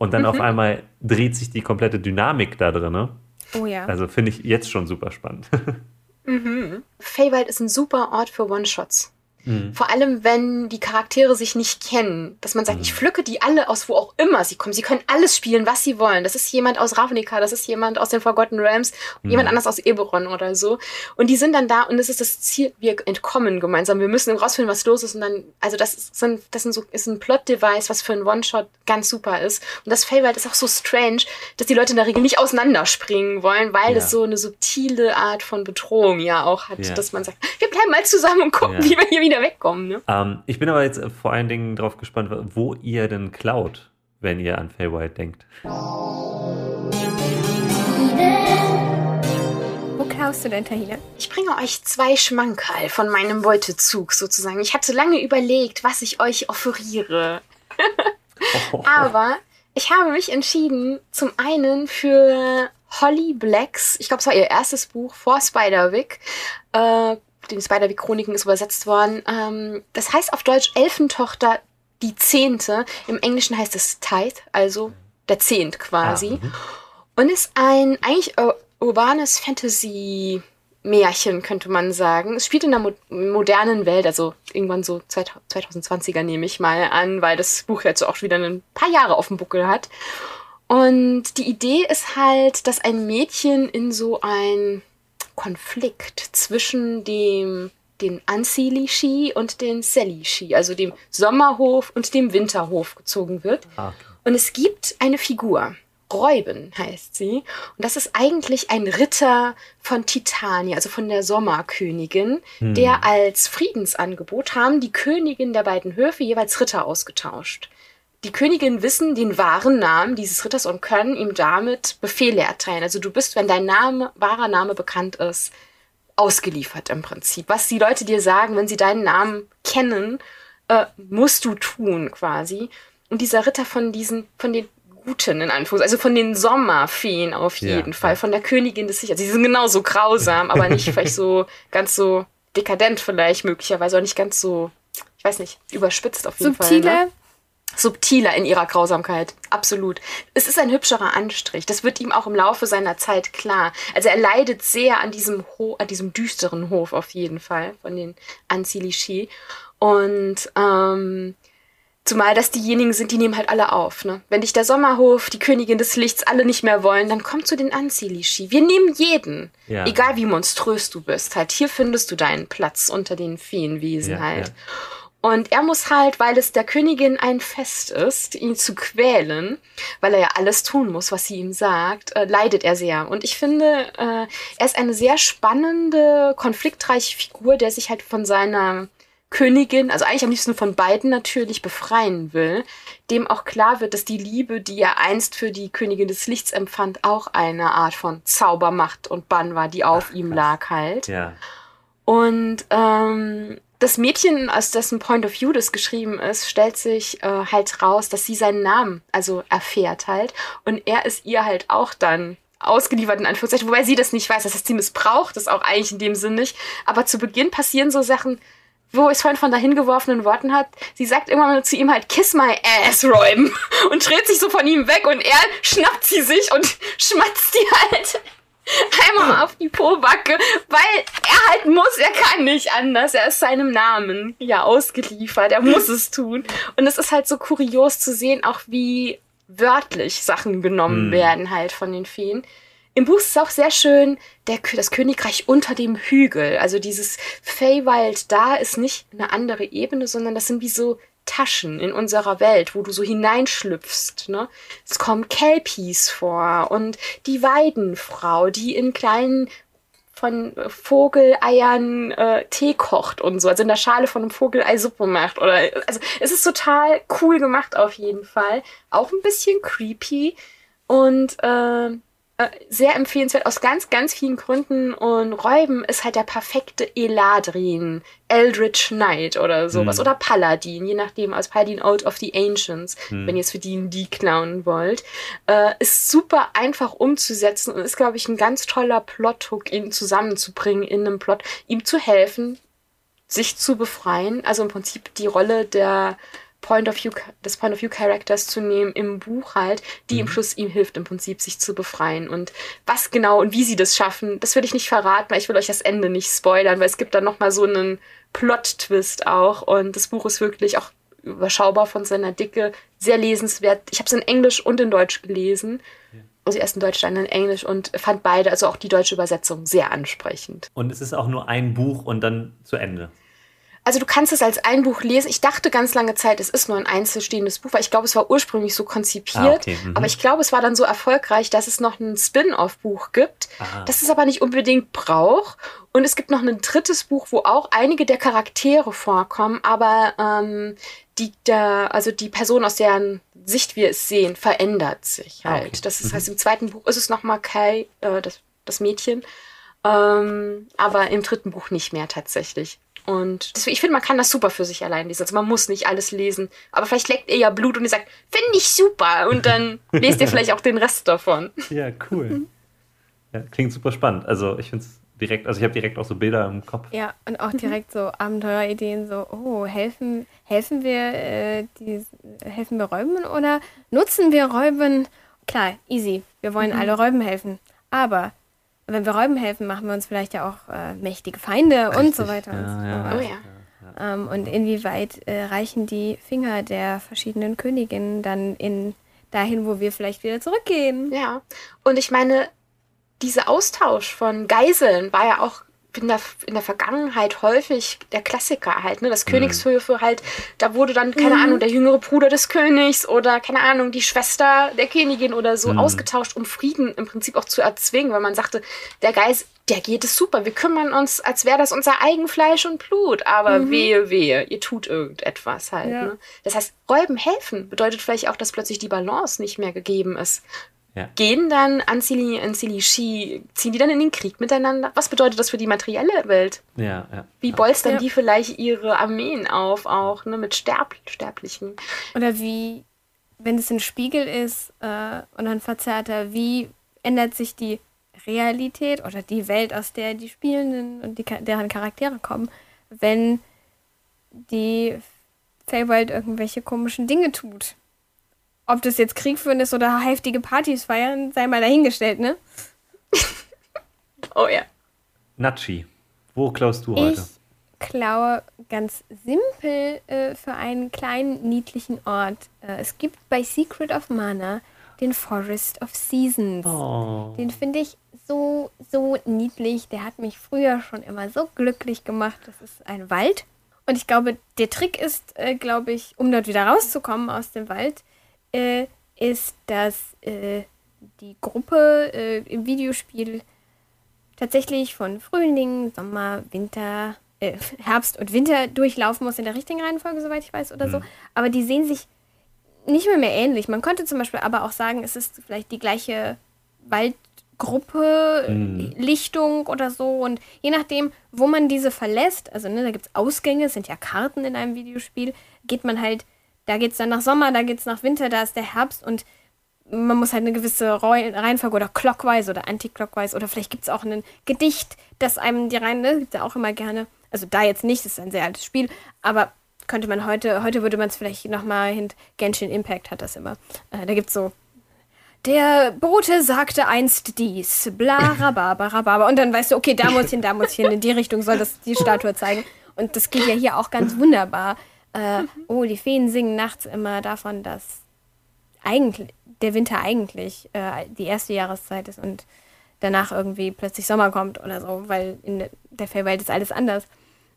und dann mhm. auf einmal dreht sich die komplette Dynamik da drin. Ne? Oh ja. Also finde ich jetzt schon super spannend. mhm. Feywild ist ein super Ort für One-Shots. Mhm. Vor allem, wenn die Charaktere sich nicht kennen, dass man sagt, mhm. ich pflücke die alle aus wo auch immer sie kommen. Sie können alles spielen, was sie wollen. Das ist jemand aus Ravnica, das ist jemand aus den Forgotten Realms, mhm. jemand anders aus Eberron oder so. Und die sind dann da und das ist das Ziel, wir entkommen gemeinsam. Wir müssen rausfinden, was los ist und dann, also das ist, ein, das sind so, ist ein Plot-Device, was für einen One-Shot ganz super ist. Und das Feywild ist auch so strange, dass die Leute in der Regel nicht auseinanderspringen wollen, weil ja. das so eine subtile Art von Bedrohung ja auch hat, ja. dass man sagt, wir bleiben mal zusammen und gucken, ja. wie wir hier wieder wegkommen. Ne? Ähm, ich bin aber jetzt vor allen Dingen drauf gespannt, wo ihr denn klaut, wenn ihr an Feywild denkt. Wo klaust du denn, Tahina? Ich bringe euch zwei Schmankerl von meinem Beutezug sozusagen. Ich hatte lange überlegt, was ich euch offeriere. oh. Aber ich habe mich entschieden, zum einen für Holly Blacks, ich glaube, es war ihr erstes Buch vor Spiderwick, äh, den Spider-Chroniken ist übersetzt worden. Ähm, das heißt auf Deutsch Elfentochter die Zehnte. Im Englischen heißt es Tithe, also der Zehnt quasi. Ah, mhm. und ist ein eigentlich urbanes Fantasy Märchen, könnte man sagen. Es spielt in der mo modernen Welt, also irgendwann so 2020er nehme ich mal an, weil das Buch jetzt auch schon wieder ein paar Jahre auf dem Buckel hat. Und die Idee ist halt, dass ein Mädchen in so ein Konflikt zwischen dem den Ansili-Ski und den Sally-Ski, also dem Sommerhof und dem Winterhof gezogen wird. Ah. Und es gibt eine Figur, Räuben heißt sie. Und das ist eigentlich ein Ritter von Titania, also von der Sommerkönigin, hm. der als Friedensangebot haben die Königin der beiden Höfe jeweils Ritter ausgetauscht. Die Königin wissen den wahren Namen dieses Ritters und können ihm damit Befehle erteilen. Also du bist, wenn dein Name, wahrer Name bekannt ist, ausgeliefert im Prinzip. Was die Leute dir sagen, wenn sie deinen Namen kennen, äh, musst du tun quasi. Und dieser Ritter von diesen, von den Guten in Anführungszeichen, also von den Sommerfeen auf jeden ja, Fall, ja. von der Königin des Sichers. Sie sind genauso grausam, aber nicht vielleicht so ganz so dekadent vielleicht möglicherweise, auch nicht ganz so, ich weiß nicht, überspitzt auf jeden Subtile, Fall. Ne? Subtiler in ihrer Grausamkeit. Absolut. Es ist ein hübscherer Anstrich. Das wird ihm auch im Laufe seiner Zeit klar. Also er leidet sehr an diesem, Ho an diesem düsteren Hof auf jeden Fall von den Anzilishi. Und ähm, Zumal das diejenigen sind, die nehmen halt alle auf. Ne? Wenn dich der Sommerhof, die Königin des Lichts alle nicht mehr wollen, dann komm zu den Anzilishi. Wir nehmen jeden. Ja. Egal wie monströs du bist. Halt, hier findest du deinen Platz unter den Feenwesen Ja, halt. ja. Und er muss halt, weil es der Königin ein Fest ist, ihn zu quälen, weil er ja alles tun muss, was sie ihm sagt, äh, leidet er sehr. Und ich finde, äh, er ist eine sehr spannende, konfliktreiche Figur, der sich halt von seiner Königin, also eigentlich am liebsten von beiden natürlich, befreien will, dem auch klar wird, dass die Liebe, die er einst für die Königin des Lichts empfand, auch eine Art von Zaubermacht und Bann war, die auf ihm lag halt. Ja. Und ähm, das Mädchen, aus dessen Point of View das geschrieben ist, stellt sich äh, halt raus, dass sie seinen Namen also erfährt halt. Und er ist ihr halt auch dann ausgeliefert, in Anführungszeichen, wobei sie das nicht weiß. Das heißt, sie missbraucht es auch eigentlich in dem Sinn nicht. Aber zu Beginn passieren so Sachen, wo es vorhin von dahin geworfenen Worten hat. Sie sagt irgendwann mal zu ihm halt, kiss my ass, Räumen. Und dreht sich so von ihm weg und er schnappt sie sich und schmatzt die halt einmal auf die Pobacke, weil er halt muss, er kann nicht anders. Er ist seinem Namen ja ausgeliefert, er muss es tun. Und es ist halt so kurios zu sehen, auch wie wörtlich Sachen genommen Hm. werden halt von den Feen. Im Buch ist es auch sehr schön, der, das Königreich unter dem Hügel. Also dieses Feywild da ist nicht eine andere Ebene, sondern das sind wie so Taschen in unserer Welt, wo du so hineinschlüpfst. Ne? Es kommen Kelpies vor und die Weidenfrau, die in kleinen von Vogeleiern äh, Tee kocht und so, also in der Schale von einem Vogelei Suppe macht. Oder also es ist total cool gemacht auf jeden Fall. Auch ein bisschen creepy und äh, äh, sehr empfehlenswert aus ganz, ganz vielen Gründen. Und Räuben ist halt der perfekte Eladrin, Eldritch Knight oder sowas. Hm. Oder Paladin, je nachdem, aus Paladin Oath of the Ancients, Hm. wenn ihr es für die die klauen wollt. Äh, ist super einfach umzusetzen und ist, glaube ich, ein ganz toller Plot-Hook, ihn zusammenzubringen in einem Plot, ihm zu helfen, sich zu befreien. Also im Prinzip die Rolle der Point of View, des Point of View Characters zu nehmen im Buch halt, die im Schluss ihm hilft im Prinzip, sich zu befreien. Und was genau und wie sie das schaffen, das will ich nicht verraten, weil ich will euch das Ende nicht spoilern, weil es gibt dann nochmal so einen Plot-Twist auch. Und das Buch ist wirklich auch überschaubar von seiner Dicke, sehr lesenswert. Ich habe es in Englisch und in Deutsch gelesen. Also erst in Deutsch, dann in Englisch und fand beide, also auch die deutsche Übersetzung, sehr ansprechend. Und es ist auch nur ein Buch und dann zu Ende. Also du kannst es als ein Buch lesen. Ich dachte ganz lange Zeit, es ist nur ein einzelstehendes Buch, weil ich glaube, es war ursprünglich so konzipiert. Ah, okay, mhm. Aber ich glaube, es war dann so erfolgreich, dass es noch ein Spin-off-Buch gibt, Ah. das es aber nicht unbedingt braucht. Und es gibt noch ein drittes Buch, wo auch einige der Charaktere vorkommen, aber ähm, die, der, also die Person, aus deren Sicht wir es sehen, verändert sich Ah, halt. okay. Das ist, heißt, im zweiten Buch ist es nochmal Kai, äh, das, das Mädchen. Ähm, aber im dritten Buch nicht mehr tatsächlich. Und deswegen, ich finde, man kann das super für sich allein lesen. Also man muss nicht alles lesen. Aber vielleicht leckt ihr ja Blut und ihr sagt, finde ich super. Und dann lest ihr vielleicht auch den Rest davon. Ja, cool. Ja, klingt super spannend. Also ich finde es direkt, also ich habe direkt auch so Bilder im Kopf. Ja, und auch direkt so Abenteuerideen, so, oh, helfen, helfen wir, äh, die, helfen wir Räuben oder nutzen wir Räuben? Klar, easy, wir wollen alle Räuben helfen. Aber wenn wir Räuben helfen, machen wir uns vielleicht ja auch äh, mächtige Feinde und so Richtig, weiter und so ja, ja. Oh ja. Ähm, und inwieweit äh, reichen die Finger der verschiedenen Königinnen dann in dahin, wo wir vielleicht wieder zurückgehen? Ja. Und ich meine, dieser Austausch von Geiseln war ja auch in der, in der Vergangenheit häufig der Klassiker halt, ne? Das Königshöfe halt, da wurde dann, keine Ahnung, der jüngere Bruder des Königs oder, keine Ahnung, die Schwester der Königin oder so ausgetauscht, um Frieden im Prinzip auch zu erzwingen, weil man sagte, der Geist, der geht es super, wir kümmern uns, als wäre das unser Eigenfleisch und Blut, aber wehe, wehe, ihr tut irgendetwas halt, Ja. ne? Das heißt, Räuben helfen bedeutet vielleicht auch, dass plötzlich die Balance nicht mehr gegeben ist Ja. gehen dann Ancili, Ancili Shi, ziehen die dann in den Krieg miteinander? Was bedeutet das für die materielle Welt? Ja, ja. Wie bolstern Ja. die vielleicht ihre Armeen auf, auch ne, mit Sterb Sterblichen? Oder wie, wenn es ein Spiegel ist äh, und dann verzerrt er, wie ändert sich die Realität oder die Welt, aus der die Spielenden und die, deren Charaktere kommen, wenn die Feywild irgendwelche komischen Dinge tut? Ob das jetzt Krieg führen ist oder heftige Partys feiern, sei mal dahingestellt, ne? Oh ja. Natschi, wo klaust du heute? Ich klaue ganz simpel äh, für einen kleinen, niedlichen Ort. Äh, es gibt bei Secret of Mana den Forest of Seasons. Oh. Den finde ich so, so niedlich. Der hat mich früher schon immer so glücklich gemacht. Das ist ein Wald. Und ich glaube, der Trick ist, äh, glaube ich, um dort wieder rauszukommen aus dem Wald, äh, ist, dass äh, die Gruppe äh, im Videospiel tatsächlich von Frühling, Sommer, Winter, äh, Herbst und Winter durchlaufen muss in der richtigen Reihenfolge, soweit ich weiß, oder so. Aber die sehen sich nicht mehr mehr ähnlich. Man könnte zum Beispiel aber auch sagen, es ist vielleicht die gleiche Waldgruppe, Mhm. Lichtung oder so. Und je nachdem, wo man diese verlässt, also ne, da gibt es Ausgänge, es sind ja Karten in einem Videospiel, geht man halt, da geht es dann nach Sommer, da geht es nach Winter, da ist der Herbst und man muss halt eine gewisse Reihenfolge oder clockwise oder anti-clockwise oder vielleicht gibt es auch ein Gedicht, das einem die Reihen, ne, gibt es ja auch immer gerne. Also da jetzt nicht, das ist ein sehr altes Spiel, aber könnte man heute, heute würde man es vielleicht nochmal hin, Genshin Impact hat das immer. Äh, da gibt es so, der Bote sagte einst dies, bla, rababa, rababa. Und dann weißt du, okay, da muss ich hin, da muss ich hin, in die Richtung soll das die Statue zeigen. Und das geht ja hier auch ganz wunderbar. Äh, oh, die Feen singen nachts immer davon, dass eigentlich, der Winter eigentlich äh, die erste Jahreszeit ist und danach irgendwie plötzlich Sommer kommt oder so, weil in der Fellwelt ist alles anders.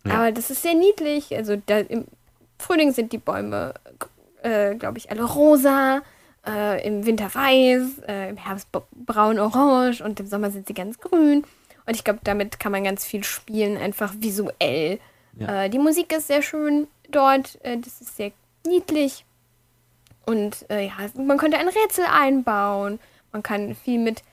Ja. Aber das ist sehr niedlich. Also da, im Frühling sind die Bäume, äh, glaube ich, alle rosa, äh, im Winter weiß, äh, im Herbst braun-orange und im Sommer sind sie ganz grün. Und ich glaube, damit kann man ganz viel spielen, einfach visuell. Ja. Äh, die Musik ist sehr schön dort, äh, das ist sehr niedlich. Und äh, ja, man könnte ein Rätsel einbauen. Man kann viel mit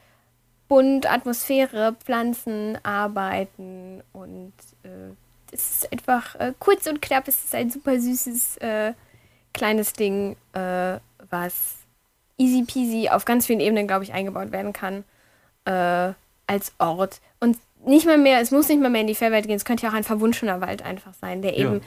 Bunt, Atmosphäre, Pflanzen arbeiten. Und äh, es ist einfach äh, kurz und knapp. Es ist ein super süßes, äh, kleines Ding, äh, was easy peasy auf ganz vielen Ebenen, glaube ich, eingebaut werden kann. Als Ort. Und nicht mal mehr, es muss nicht mal mehr in die Feywild gehen. Es könnte ja auch ein verwunschener Wald einfach sein, der Ja. eben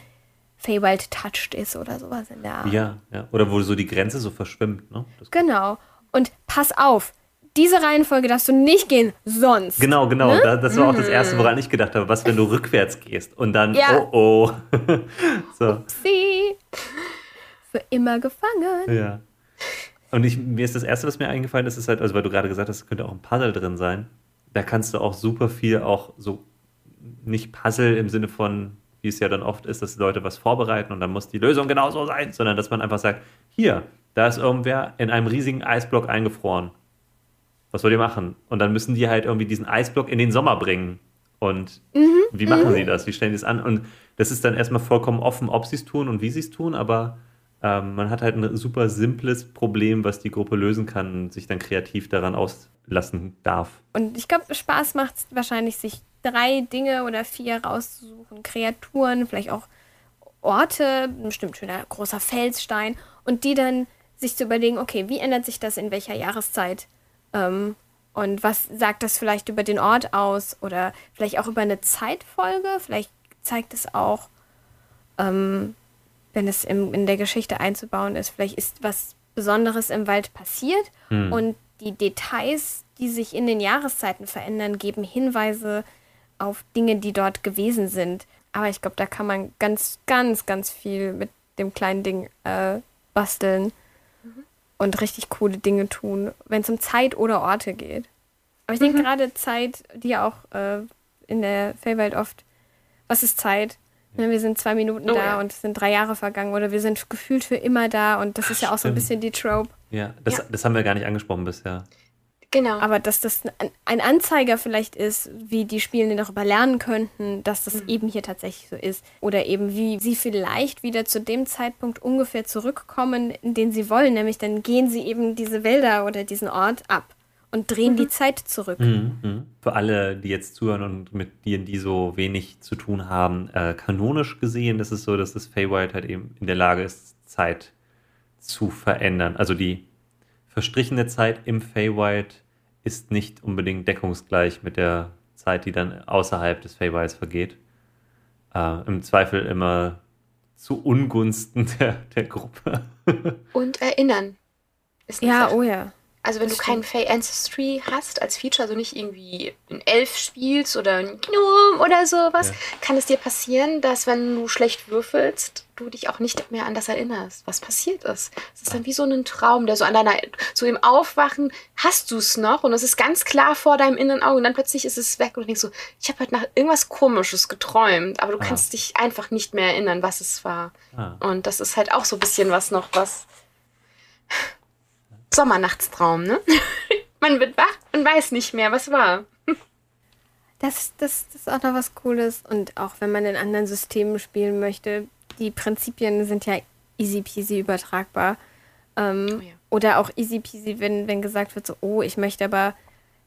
Feywild touched ist oder sowas in der Art. Ja, ja. Oder wo so die Grenze so verschwimmt, ne? Das, Genau. Und pass auf, diese Reihenfolge darfst du nicht gehen, sonst. genau, genau. Da, das war auch das Erste, woran ich gedacht habe. Was, wenn du rückwärts gehst und dann, Ja. oh oh. so, Sie für immer gefangen. ja. Und ich, mir ist das Erste, was mir eingefallen ist, ist halt, also weil du gerade gesagt hast, es könnte auch ein Puzzle drin sein. Da kannst du auch super viel auch so, nicht Puzzle im Sinne von, wie es ja dann oft ist, dass Leute was vorbereiten und dann muss die Lösung genauso sein, sondern dass man einfach sagt, hier, da ist irgendwer in einem riesigen Eisblock eingefroren. Was wollt ihr machen? Und dann müssen die halt irgendwie diesen Eisblock in den Sommer bringen. Und wie machen sie das? Wie stellen die es an? Und das ist dann erstmal vollkommen offen, ob sie es tun und wie sie es tun, aber ähm, man hat halt ein super simples Problem, was die Gruppe lösen kann und sich dann kreativ daran auslassen darf. Und ich glaube, Spaß macht es wahrscheinlich, sich drei Dinge oder vier rauszusuchen. Kreaturen, vielleicht auch Orte, ein bestimmt schöner großer Felsstein. Und die dann sich zu überlegen, okay, wie ändert sich das in welcher Jahreszeit? Ähm, und was sagt das vielleicht über den Ort aus? Oder vielleicht auch über eine Zeitfolge? Vielleicht zeigt es auch, ähm, wenn es im, in der Geschichte einzubauen ist, vielleicht ist was Besonderes im Wald passiert und die Details, die sich in den Jahreszeiten verändern, geben Hinweise auf Dinge, die dort gewesen sind. Aber ich glaube, da kann man ganz, ganz, ganz viel mit dem kleinen Ding äh, basteln und richtig coole Dinge tun, wenn es um Zeit oder Orte geht. Aber ich denke gerade Zeit, die ja auch äh, in der Fellwelt oft, was ist Zeit? Ne, Wir sind zwei Minuten Oh da ja. und es sind drei Jahre vergangen oder wir sind gefühlt für immer da und das ist ja auch so ein Stimmt. bisschen die Trope. Ja, das, Ja. das haben wir gar nicht angesprochen bisher. Genau. Aber dass das ein- Anzeiger vielleicht ist, wie die Spielenden darüber lernen könnten, dass das eben hier tatsächlich so ist. Oder eben wie sie vielleicht wieder zu dem Zeitpunkt ungefähr zurückkommen, in den sie wollen. Nämlich dann gehen sie eben diese Wälder oder diesen Ort ab und drehen die Zeit zurück. Mhm, mhm. Für alle, die jetzt zuhören und mit denen, die so wenig zu tun haben, äh, kanonisch gesehen ist es so, dass das Feywild halt eben in der Lage ist, Zeit zu verändern. Also die verstrichene Zeit im Feywild ist nicht unbedingt deckungsgleich mit der Zeit, die dann außerhalb des Feywilds vergeht. Äh, Im Zweifel immer zu Ungunsten der, der Gruppe. Und erinnern. Ja, Sache. oh ja. Also wenn du keinen Fey Ancestry hast als Feature, also nicht irgendwie ein Elf spielst oder ein Gnome oder sowas, ja. kann es dir passieren, dass wenn du schlecht würfelst, du dich auch nicht mehr an das erinnerst, was passiert ist. Es ist dann wie so ein Traum, der so an deiner, so im Aufwachen hast du es noch und es ist ganz klar vor deinem inneren Auge und dann plötzlich ist es weg und du denkst so, ich habe halt nach irgendwas Komisches geträumt, aber du ah. kannst dich einfach nicht mehr erinnern, was es war. Ah. Und das ist halt auch so ein bisschen was noch, was Sommernachtstraum, ne? Man wird wach und weiß nicht mehr, was war. Das, das, das ist auch noch was Cooles. Und auch wenn man in anderen Systemen spielen möchte, die Prinzipien sind ja easy peasy übertragbar. Ähm, oh ja. Oder auch easy peasy, wenn, wenn gesagt wird, so, oh, ich möchte aber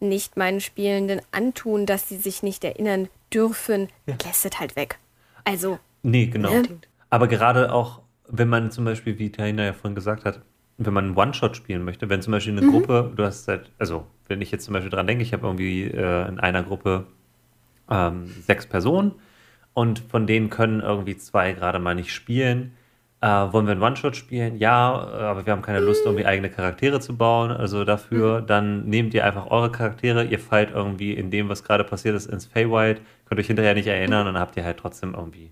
nicht meinen Spielenden antun, dass sie sich nicht erinnern dürfen, ja. lässt halt weg. Also. Nee, genau. Ne? Aber gerade auch, wenn man zum Beispiel, wie Taina ja vorhin gesagt hat, wenn man einen One-Shot spielen möchte, wenn zum Beispiel eine mhm. Gruppe, du hast halt, also wenn ich jetzt zum Beispiel dran denke, ich habe irgendwie äh, in einer Gruppe ähm, sechs Personen und von denen können irgendwie zwei gerade mal nicht spielen. Äh, wollen wir einen One-Shot spielen? Ja, aber wir haben keine Lust, irgendwie eigene Charaktere zu bauen. Also dafür, mhm. dann nehmt ihr einfach eure Charaktere, ihr fallt irgendwie in dem, was gerade passiert ist, ins Feywild, könnt euch hinterher nicht erinnern und dann habt ihr halt trotzdem irgendwie.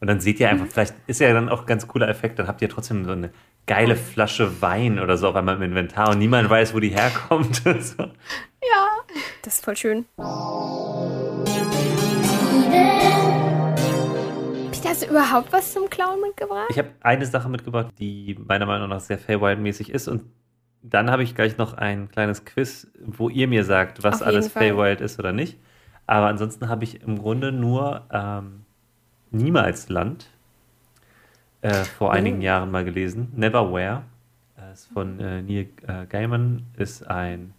Und dann seht ihr einfach, mhm. vielleicht ist ja dann auch ein ganz cooler Effekt, dann habt ihr trotzdem so eine geile Flasche Wein oder so auf einmal im Inventar und niemand weiß, wo die herkommt. so. Ja, das ist voll schön. Peter, hast du überhaupt was zum Klauen mitgebracht? Ich habe eine Sache mitgebracht, die meiner Meinung nach sehr Feywild-mäßig ist und dann habe ich gleich noch ein kleines Quiz, wo ihr mir sagt, was alles Feywild ist oder nicht. Aber ansonsten habe ich im Grunde nur ähm, Niemalsland äh, vor oh. einigen Jahren mal gelesen. Neverwhere. Das ist von äh, Neil äh, Gaiman ist ein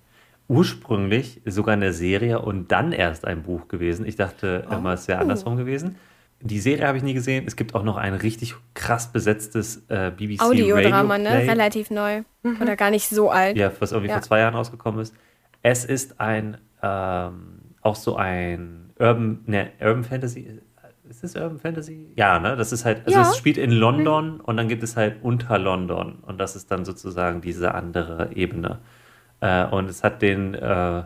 ursprünglich sogar eine Serie und dann erst ein Buch gewesen. Ich dachte oh. immer, es wäre andersrum gewesen. Die Serie habe ich nie gesehen. Es gibt auch noch ein richtig krass besetztes äh, BBC Audiodrama, ne? Relativ neu. Mhm. Oder gar nicht so alt. Ja, was irgendwie ja. vor zwei Jahren rausgekommen ist. Es ist ein, ähm, auch so ein Urban, ne, Urban Fantasy, ist das Urban Fantasy? Ja, ne? Das ist halt, also ja. es spielt in London mhm. und dann gibt es halt unter London und das ist dann sozusagen diese andere Ebene. Äh, und es hat den, äh,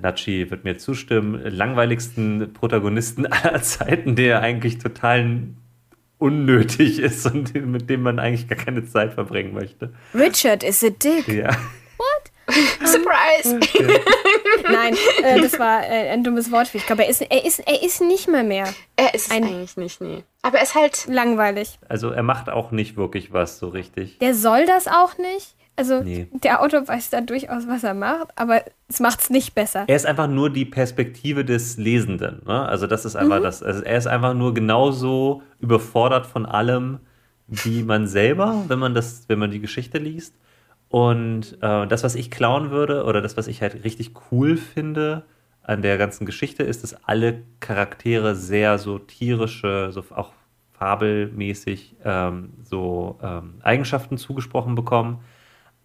Nachi wird mir zustimmen, langweiligsten Protagonisten aller Zeiten, der eigentlich total unnötig ist und mit dem man eigentlich gar keine Zeit verbringen möchte. Richard is a dick. Ja. Surprise! Okay. Nein, äh, das war äh, ein dummes Wortspiel. Ich glaube, er ist, er, ist, er ist nicht mal mehr. Er ist ein, eigentlich nicht, nee. Aber er ist halt langweilig. Also er macht auch nicht wirklich was so richtig. Der soll das auch nicht. Also nee. der Autor weiß da durchaus, was er macht, aber es macht es nicht besser. Er ist einfach nur die Perspektive des Lesenden. Ne? Also das ist einfach mhm. das. Also er ist einfach nur genauso überfordert von allem wie man selber, wenn man das, wenn man die Geschichte liest. Und äh, das, was ich klauen würde, oder das, was ich halt richtig cool finde an der ganzen Geschichte, ist, dass alle Charaktere sehr so tierische, so auch fabelmäßig ähm, so ähm, Eigenschaften zugesprochen bekommen.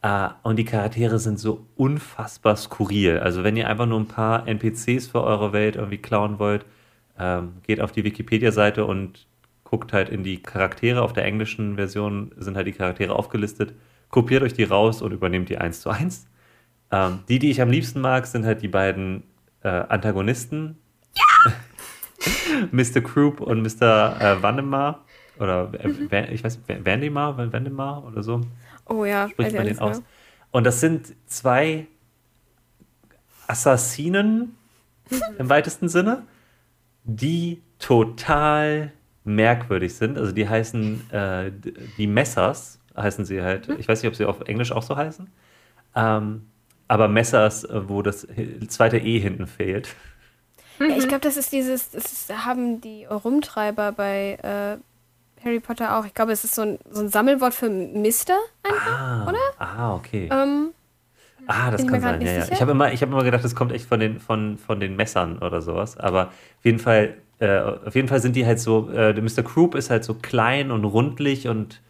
Äh, und die Charaktere sind so unfassbar skurril. Also wenn ihr einfach nur ein paar NPCs für eure Welt irgendwie klauen wollt, ähm, geht auf die Wikipedia-Seite und guckt halt in die Charaktere. Auf der englischen Version sind halt die Charaktere aufgelistet kopiert euch die raus und übernehmt die eins zu eins. Ähm, die, die ich am liebsten mag, sind halt die beiden äh, Antagonisten. Ja! Mr. Croup und Mr. Äh, Vandemar. Oder äh, mhm. ich weiß, Vandemar, Vandemar oder so. Oh ja, spricht man den aus. Und das sind zwei Assassinen im weitesten Sinne, die total merkwürdig sind. Also die heißen äh, die Messers heißen sie halt. Hm? Ich weiß nicht, ob sie auf Englisch auch so heißen. Ähm, aber Messers, äh, wo das zweite E hinten fehlt. Ja, ich glaube, das ist dieses, das ist, haben die Rumtreiber bei äh, Harry Potter auch. Ich glaube, es ist so ein, so ein Sammelwort für Mister einfach, ah, oder? Ah, okay. Ähm, ah, das kann sein, ja, ja. Ich habe immer, hab immer gedacht, das kommt echt von den, von, von den Messern oder sowas. Aber auf jeden Fall, äh, auf jeden Fall sind die halt so, äh, der Mr. Croup ist halt so klein und rundlich und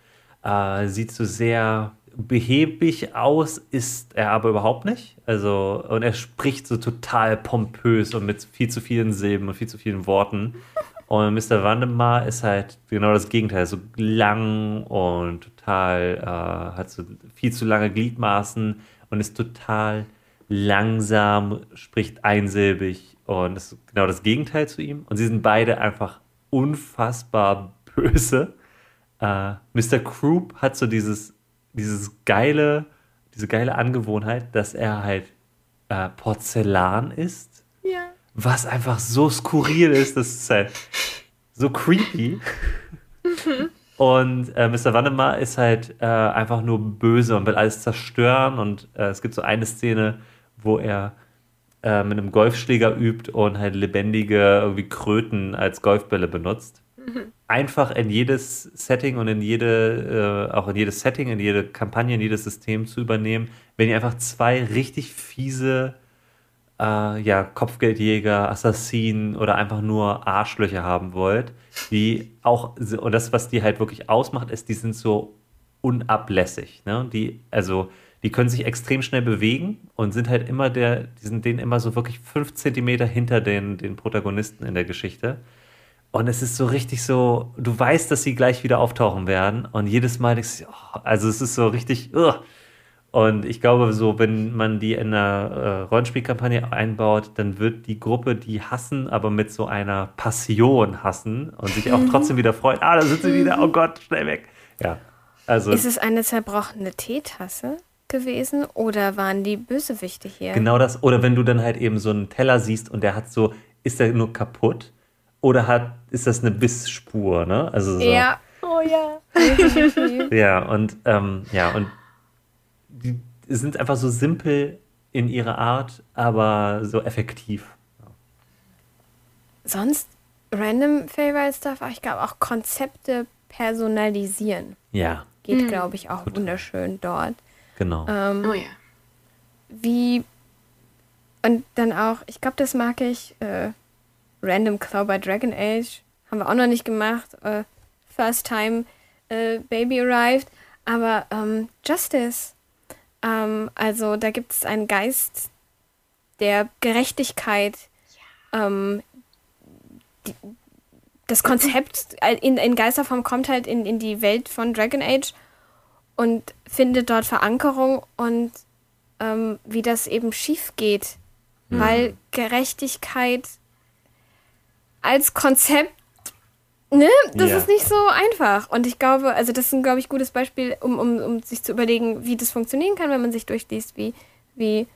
äh, sieht so sehr behäbig aus, ist er aber überhaupt nicht. Also, und er spricht so total pompös und mit viel zu vielen Silben und viel zu vielen Worten. Und Mr. Wandemar ist halt genau das Gegenteil, so lang und total, äh, hat so viel zu lange Gliedmaßen und ist total langsam, spricht einsilbig und ist genau das Gegenteil zu ihm. Und sie sind beide einfach unfassbar böse. Äh, Mr. Croup hat so dieses, dieses geile, diese geile Angewohnheit, dass er halt äh, Porzellan ist. Ja. Was einfach so skurril ist, das ist halt so creepy. Und äh, Mr. Wannemar ist halt äh, einfach nur böse und will alles zerstören. Und äh, es gibt so eine Szene, wo er äh, mit einem Golfschläger übt und halt lebendige irgendwie Kröten als Golfbälle benutzt. Einfach in jedes Setting und in jede, äh, auch in jedes Setting, in jede Kampagne, in jedes System zu übernehmen, wenn ihr einfach zwei richtig fiese äh, ja, Kopfgeldjäger, Assassinen oder einfach nur Arschlöcher haben wollt, die auch, und das, was die halt wirklich ausmacht, ist, die sind so unablässig. Ne? Die, also, die können sich extrem schnell bewegen und sind halt immer der, die sind denen immer so wirklich fünf Zentimeter hinter den, den Protagonisten in der Geschichte. Und es ist so richtig so, du weißt, dass sie gleich wieder auftauchen werden. Und jedes Mal denkst du, oh, also es ist so richtig, ugh. Und ich glaube, so, wenn man die in einer äh, Rollenspielkampagne einbaut, dann wird die Gruppe die hassen, aber mit so einer Passion hassen und sich auch trotzdem wieder freuen. Ah, da sind sie wieder, oh Gott, schnell weg. Ja. Also, Ist es eine zerbrochene Teetasse gewesen oder waren die Bösewichte hier? Genau das. Oder wenn du dann halt eben so einen Teller siehst und der hat so, ist der nur kaputt? Oder hat, ist das eine Bissspur, ne? Also so. Ja. Oh ja. Ja, und ähm, ja, und die sind einfach so simpel in ihrer Art, aber so effektiv. Sonst random Favorite Stuff, aber ich glaube auch Konzepte personalisieren. Ja, Geht, glaube ich, auch wunderschön dort. genau. Ähm, Oh ja. wie und dann auch, ich glaube, das mag ich, äh, Random Claw bei Dragon Age. Haben wir auch noch nicht gemacht. Äh, first time äh, Baby arrived. Aber ähm, Justice. Ähm, also da gibt es einen Geist der Gerechtigkeit. Ähm, die, das Konzept in, in Geisterform kommt halt in, in die Welt von Dragon Age und findet dort Verankerung und ähm, wie das eben schief geht. Weil Gerechtigkeit als Konzept, ne, das Ja. ist nicht so einfach. Und ich glaube, also das ist ein, glaube ich, gutes Beispiel, um, um, um sich zu überlegen, wie das funktionieren kann, wenn man sich durchliest, wie, wie,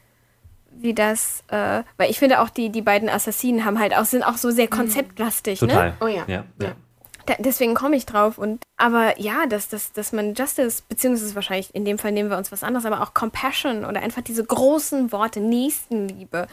wie das, äh, weil ich finde auch die, die beiden Assassinen haben halt auch, sind auch so sehr konzeptlastig, ne? Total. Oh ja. Ja, ja. Ja. Da, deswegen komme ich drauf. Und aber ja, dass, dass, dass man Justice, beziehungsweise wahrscheinlich in dem Fall nehmen wir uns was anderes, aber auch Compassion oder einfach diese großen Worte, Nächstenliebe.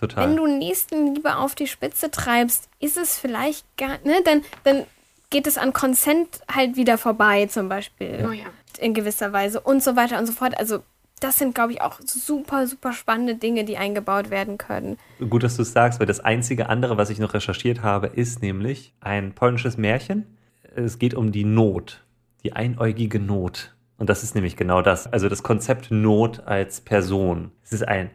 Total. Wenn du Nächstenliebe auf die Spitze treibst, ist es vielleicht gar, ne, dann, dann geht es an Consent halt wieder vorbei, zum Beispiel. Oh ja. In gewisser Weise und so weiter und so fort. Also, das sind, glaube ich, auch super, super spannende Dinge, die eingebaut werden können. Gut, dass du es sagst, weil das einzige andere, was ich noch recherchiert habe, ist nämlich ein polnisches Märchen. Es geht um die Not, die einäugige Not. Und das ist nämlich genau das. Also das Konzept Not als Person. Es ist ein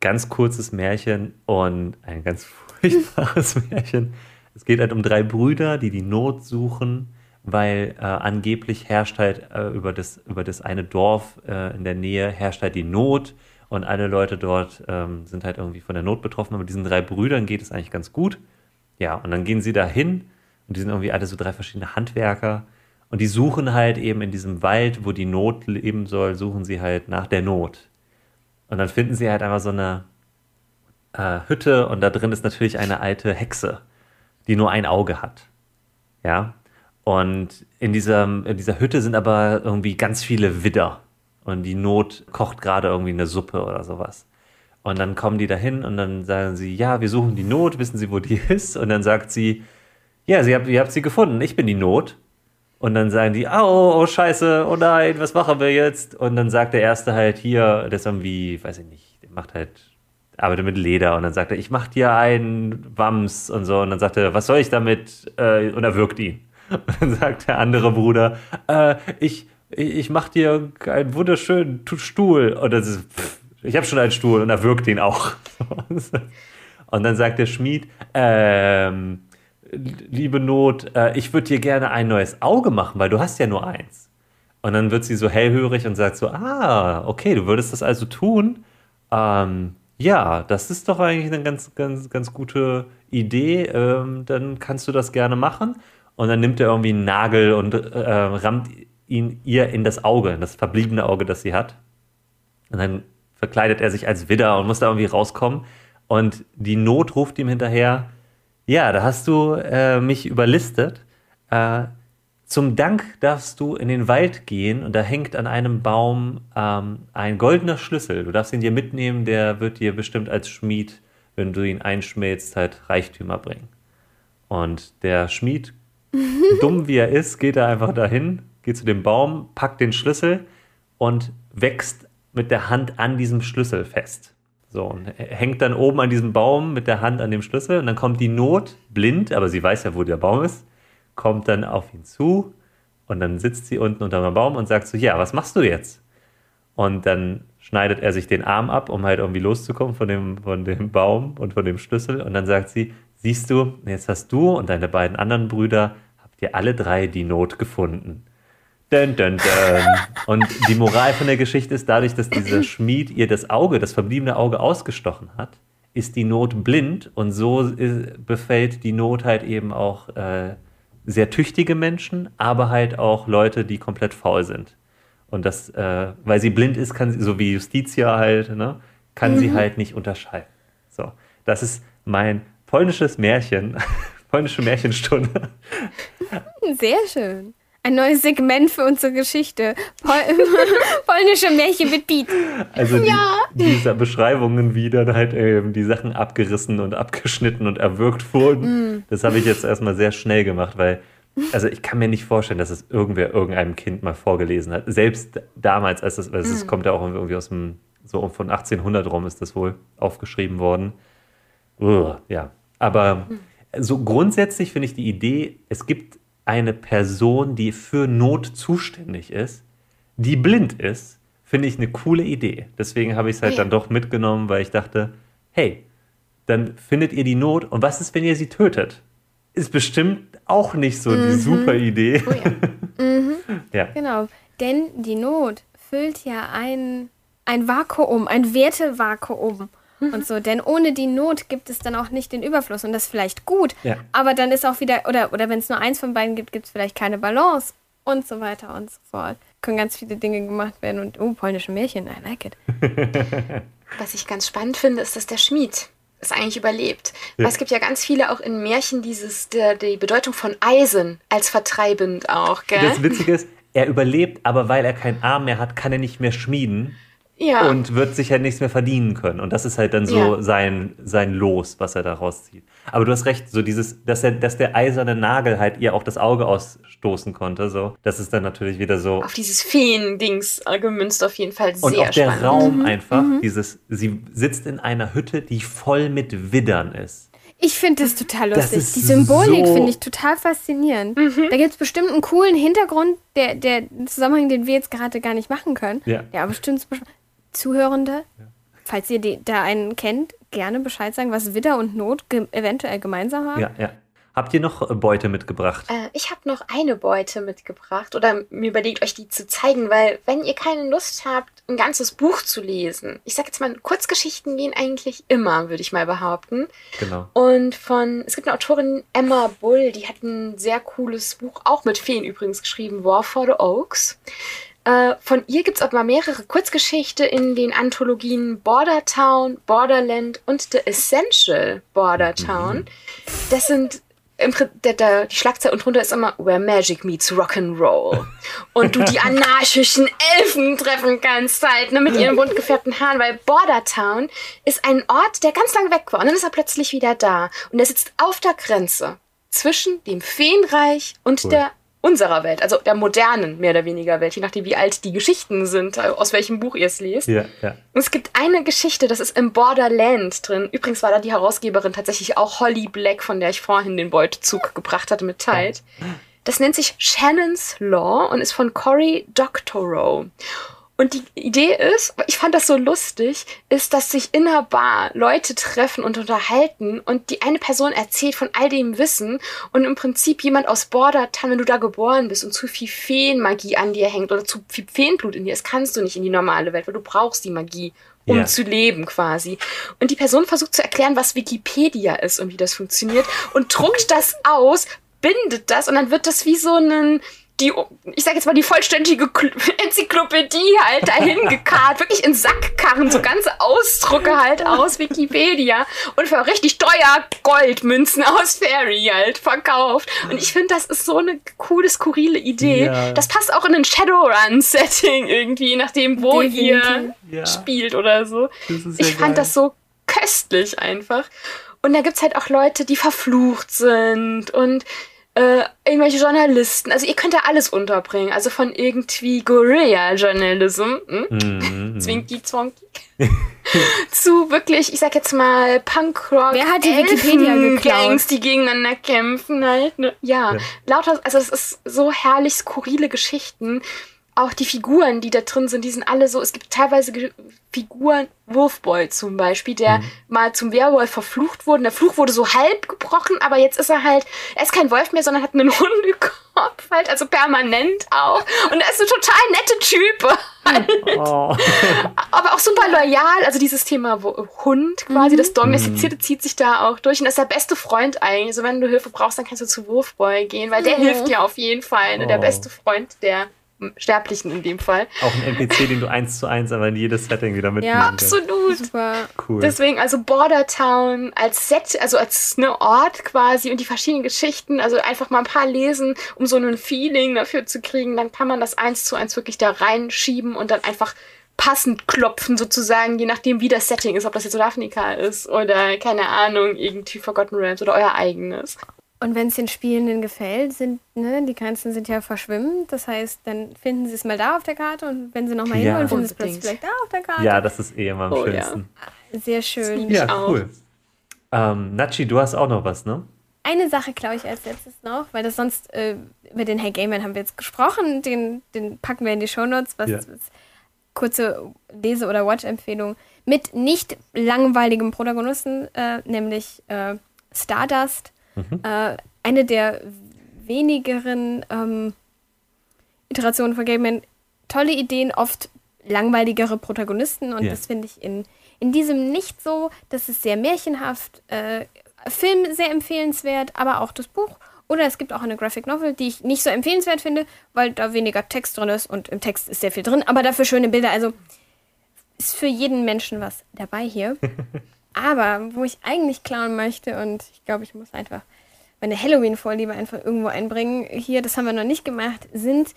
ganz kurzes Märchen und ein ganz furchtbares Märchen. Es geht halt um drei Brüder, die die Not suchen, weil äh, angeblich herrscht halt äh, über, das, über das eine Dorf äh, in der Nähe herrscht halt die Not und alle Leute dort ähm, sind halt irgendwie von der Not betroffen. Aber diesen drei Brüdern geht es eigentlich ganz gut. Ja, und dann gehen sie da hin und die sind irgendwie alle so drei verschiedene Handwerker und die suchen halt eben in diesem Wald, wo die Not leben soll, suchen sie halt nach der Not. Und dann finden sie halt einfach so eine äh, Hütte und da drin ist natürlich eine alte Hexe, die nur ein Auge hat. Ja. Und in dieser, in dieser Hütte sind aber irgendwie ganz viele Widder. Und die Not kocht gerade irgendwie eine Suppe oder sowas. Und dann kommen die dahin und dann sagen sie, ja, wir suchen die Not, wissen Sie, wo die ist? Und dann sagt sie, ja, sie habt, ihr habt sie gefunden, ich bin die Not. Und dann sagen die, oh, oh, scheiße, oh nein, was machen wir jetzt? Und dann sagt der Erste halt hier, der ist irgendwie, weiß ich nicht, der macht halt, arbeitet mit Leder. Und dann sagt er, ich mach dir einen Wams und so. Und dann sagt er, was soll ich damit? Äh, Und er wirkt ihn. Und dann sagt der andere Bruder, äh, ich, ich mach dir einen wunderschönen Tu- Stuhl. Und das ist, pff, ich habe schon einen Stuhl und er wirkt ihn auch. Und dann sagt der Schmied, ähm, liebe Not, äh, ich würde dir gerne ein neues Auge machen, weil du hast ja nur eins. Und dann wird sie so hellhörig und sagt so, ah, okay, du würdest das also tun. Ähm, ja, das ist doch eigentlich eine ganz, ganz, ganz gute Idee. Ähm, dann kannst du das gerne machen. Und dann nimmt er irgendwie einen Nagel und äh, rammt ihn ihr in das Auge, in das verbliebene Auge, das sie hat. Und dann verkleidet er sich als Widder und muss da irgendwie rauskommen. Und die Not ruft ihm hinterher, ja, da hast du äh, mich überlistet. Äh, zum Dank darfst du in den Wald gehen und da hängt an einem Baum ähm, ein goldener Schlüssel. Du darfst ihn dir mitnehmen, der wird dir bestimmt als Schmied, wenn du ihn einschmelzt, halt Reichtümer bringen. Und der Schmied, dumm wie er ist, geht da einfach dahin, geht zu dem Baum, packt den Schlüssel und wächst mit der Hand an diesem Schlüssel fest. So, und hängt dann oben an diesem Baum mit der Hand an dem Schlüssel und dann kommt die Not, blind, aber sie weiß ja, wo der Baum ist, kommt dann auf ihn zu und dann sitzt sie unten unter dem Baum und sagt so, ja, was machst du jetzt? Und dann schneidet er sich den Arm ab, um halt irgendwie loszukommen von dem, von dem Baum und von dem Schlüssel. Und dann sagt sie, siehst du, jetzt hast du und deine beiden anderen Brüder, habt ihr alle drei die Not gefunden. Dun, dun, dun. Und die Moral von der Geschichte ist, dadurch, dass dieser Schmied ihr das Auge, das verbliebene Auge ausgestochen hat, ist die Not blind und so befällt die Not halt eben auch äh, sehr tüchtige Menschen, aber halt auch Leute, die komplett faul sind. Und das, äh, weil sie blind ist, kann sie, so wie Justitia halt, ne, kann mhm. sie halt nicht unterscheiden. So, das ist mein polnisches Märchen, polnische Märchenstunde. Sehr schön. Ein neues Segment für unsere Geschichte. Pol polnische Märchen mit Beat. Also die, ja. diese Beschreibungen, wie dann halt ähm, die Sachen abgerissen und abgeschnitten und erwürgt wurden, mm. das habe ich jetzt erstmal sehr schnell gemacht, weil also ich kann mir nicht vorstellen, dass es irgendwer irgendeinem Kind mal vorgelesen hat. Selbst damals, als das, also es mm. kommt ja auch irgendwie aus dem, so von 1800 rum ist das wohl aufgeschrieben worden. Uh, ja, aber mm. so grundsätzlich finde ich die Idee, es gibt eine Person, die für Not zuständig ist, die blind ist, finde ich eine coole Idee. Deswegen habe ich es halt ja. dann doch mitgenommen, weil ich dachte, hey, dann findet ihr die Not und was ist, wenn ihr sie tötet? Ist bestimmt auch nicht so mhm. die super Idee. Oh ja. mhm. ja. Genau, denn die Not füllt ja ein, ein Vakuum, ein Wertevakuum und so. Denn ohne die Not gibt es dann auch nicht den Überfluss. Und das ist vielleicht gut, ja. aber dann ist auch wieder, oder, oder wenn es nur eins von beiden gibt, gibt es vielleicht keine Balance und so weiter und so fort. Können ganz viele Dinge gemacht werden und, oh, polnische Märchen, I like it. Was ich ganz spannend finde, ist, dass der Schmied es eigentlich überlebt. Ja. Weil es gibt ja ganz viele auch in Märchen dieses, der, die Bedeutung von Eisen als vertreibend auch, gell? Das Witzige ist, er überlebt, aber weil er keinen Arm mehr hat, kann er nicht mehr schmieden ja. und wird sich halt nichts mehr verdienen können. Und das ist halt dann so ja. sein, sein Los, was er da rauszieht. Aber du hast recht, so dieses, dass, er, dass der eiserne Nagel halt ihr auch das Auge ausstoßen konnte, so. Das ist dann natürlich wieder so. Auf dieses Feen-Dings gemünzt auf jeden Fall sehr Und auch der Raum mhm. einfach, mhm. dieses, sie sitzt in einer Hütte, die voll mit Widdern ist. Ich finde das total lustig. Das die Symbolik so finde ich total faszinierend. Mhm. Da gibt es bestimmt einen coolen Hintergrund, der, der Zusammenhang, den wir jetzt gerade gar nicht machen können. Ja. Ja, bestimmt Zuhörende, ja. falls ihr die, da einen kennt, gerne Bescheid sagen, was Widder und Not ge eventuell gemeinsam haben. Ja, ja. Habt ihr noch Beute mitgebracht? Äh, ich habe noch eine Beute mitgebracht oder mir überlegt, euch die zu zeigen, weil wenn ihr keine Lust habt, ein ganzes Buch zu lesen, ich sag jetzt mal, Kurzgeschichten gehen eigentlich immer, würde ich mal behaupten. Genau. Und von, es gibt eine Autorin, Emma Bull, die hat ein sehr cooles Buch, auch mit Feen übrigens geschrieben, War for the Oaks. Äh, von ihr gibt es auch mal mehrere Kurzgeschichten in den Anthologien Border Town, Borderland und The Essential Border Town. Mhm. Das sind im, der, der, die Schlagzeile und drunter ist immer Where Magic Meets Rock'n'Roll. Und du die anarchischen Elfen treffen kannst halt, ne, mit ihren bunt gefärbten Haaren, weil Border Town ist ein Ort, der ganz lange weg war und dann ist er plötzlich wieder da. Und er sitzt auf der Grenze zwischen dem Feenreich und cool. der unserer Welt, also der modernen, mehr oder weniger Welt, je nachdem, wie alt die Geschichten sind, äh, aus welchem Buch ihr es lest. Ja, ja. Und es gibt eine Geschichte, das ist im Borderland drin. Übrigens war da die Herausgeberin tatsächlich auch Holly Black, von der ich vorhin den Beutezug gebracht hatte mit Tide. Das nennt sich Shannon's Law und ist von Cory Doctorow. Und die Idee ist, ich fand das so lustig, ist, dass sich in einer Bar Leute treffen und unterhalten und die eine Person erzählt von all dem Wissen und im Prinzip jemand aus Bordertown, wenn du da geboren bist und zu viel Feenmagie an dir hängt oder zu viel Feenblut in dir ist, kannst du nicht in die normale Welt, weil du brauchst die Magie, um Ja. zu leben quasi. Und die Person versucht zu erklären, was Wikipedia ist und wie das funktioniert und druckt das aus, bindet das und dann wird das wie so ein die, ich sag jetzt mal, die vollständige Kl- Enzyklopädie halt dahin gekarrt, wirklich in Sackkarren, so ganze Ausdrucke halt aus Wikipedia und für richtig teuer Goldmünzen aus Fairy halt verkauft. Und ich finde, das ist so eine coole, skurrile Idee. Ja. Das passt auch in ein Shadowrun-Setting irgendwie, je nachdem, wo ihr Definitiv. Ja. spielt oder so. Ich fand geil. das so köstlich einfach. Und da gibt's halt auch Leute, die verflucht sind und äh, irgendwelche Journalisten. Also ihr könnt da alles unterbringen. Also von irgendwie Guerilla-Journalism, hm? Mhm. Zwinky Zwonky, zu wirklich, ich sag jetzt mal, Punkrock. Wer hat die Wikipedia geklaut? Gangs, die gegeneinander kämpfen halt. Ne? Ja, Ja. lauter, also es ist so herrlich skurrile Geschichten. Auch die Figuren, die da drin sind, die sind alle so, es gibt teilweise Figuren, Wolfboy zum Beispiel, der Mhm. mal zum Werwolf verflucht wurde. Der Fluch wurde so halb gebrochen, aber jetzt ist er halt, er ist kein Wolf mehr, sondern hat einen Hundekopf halt, also permanent auch. Und er ist ein total nette Typ. Oh. aber auch super loyal. Also dieses Thema Hund quasi, das Domestizierte zieht sich da auch durch. Und das ist der beste Freund eigentlich. Also wenn du Hilfe brauchst, dann kannst du zu Wolfboy gehen, weil der Mhm. hilft dir auf jeden Fall. Ne? Der Oh. beste Freund der Sterblichen in dem Fall. Auch ein NPC, den du eins zu eins aber in jedes Setting wieder mitnehmen Ja, kannst. Absolut. Super. Cool. Deswegen also Bordertown als Set, also als ne Ort quasi und die verschiedenen Geschichten, also einfach mal ein paar lesen, um so ein Feeling dafür zu kriegen, dann kann man das eins zu eins wirklich da reinschieben und dann einfach passend klopfen sozusagen, je nachdem wie das Setting ist, ob das jetzt Ravnica ist oder keine Ahnung, irgendwie Forgotten Realms oder euer eigenes. Und wenn es den Spielenden gefällt, sind, ne, die Grenzen sind ja verschwimmend. Das heißt, dann finden sie es mal da auf der Karte und wenn sie nochmal Ja. hinwollen, finden sie es plötzlich vielleicht da auf der Karte. ja, das ist eh immer am Oh, ja. schönsten. Sehr schön. Ich Ja, auch. cool. Ähm, Nachi, du hast auch noch was, ne? Eine Sache glaube ich als letztes noch, weil das sonst, äh, über den Hey Gayman haben wir jetzt gesprochen, den, den packen wir in die Shownotes, was, Ja. was kurze Lese- oder Watch-Empfehlung mit nicht langweiligem Protagonisten, äh, nämlich äh, Stardust. Äh, eine der wenigeren ähm, Iterationen von Gayman. Tolle Ideen, oft langweiligere Protagonisten und Ja. das finde ich in, in diesem nicht so. Das ist sehr märchenhaft. Äh, Film sehr empfehlenswert, aber auch das Buch. Oder es gibt auch eine Graphic Novel, die ich nicht so empfehlenswert finde, weil da weniger Text drin ist und im Text ist sehr viel drin, aber dafür schöne Bilder. Also ist für jeden Menschen was dabei hier. aber wo ich eigentlich klauen möchte und ich glaube, ich muss einfach meine Halloween-Vorliebe einfach irgendwo einbringen, hier, das haben wir noch nicht gemacht, sind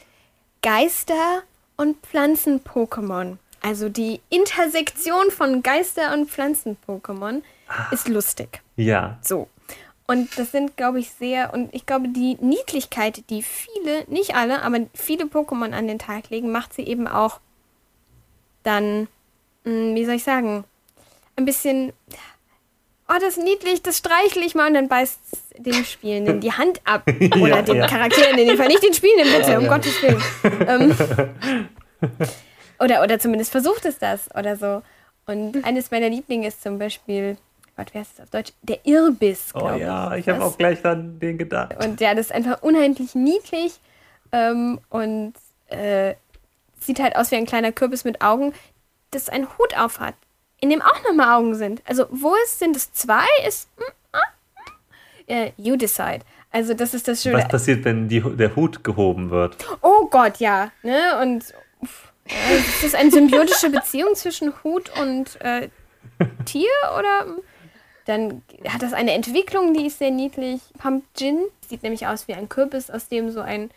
Geister- und Pflanzen-Pokémon. Also die Intersektion von Geister- und Pflanzen-Pokémon ist lustig. Ja. So. Und das sind, glaube ich, sehr, und ich glaube, die Niedlichkeit, die viele, nicht alle, aber viele Pokémon an den Tag legen, macht sie eben auch dann, mh, wie soll ich sagen, ein bisschen, oh, das ist niedlich, das streichle ich mal und dann beißt dem Spielenden die Hand ab. Oder Ja, den ja. Charakteren in dem Fall, nicht den Spielenden, bitte, um ja. Gottes Willen. ähm, oder, oder zumindest versucht es das oder so. Und eines meiner Lieblinge ist zum Beispiel, Gott, wie heißt das auf Deutsch? Der Irrbiss, Oh glaube ja, ich habe auch gleich an den gedacht. und ja, das ist einfach unheimlich niedlich ähm, und äh, sieht halt aus wie ein kleiner Kürbis mit Augen, das einen Hut auf hat, in dem auch nochmal Augen sind. Also wo es sind es zwei? Ist äh, you decide. Also das ist das Schöne. Was passiert, wenn die, der Hut gehoben wird? Oh Gott, ja. Ne? Und äh, ist das eine symbiotische Beziehung zwischen Hut und äh, Tier oder? Dann hat das eine Entwicklung, die ist sehr niedlich. Pumpkin sieht nämlich aus wie ein Kürbis, aus dem so ein,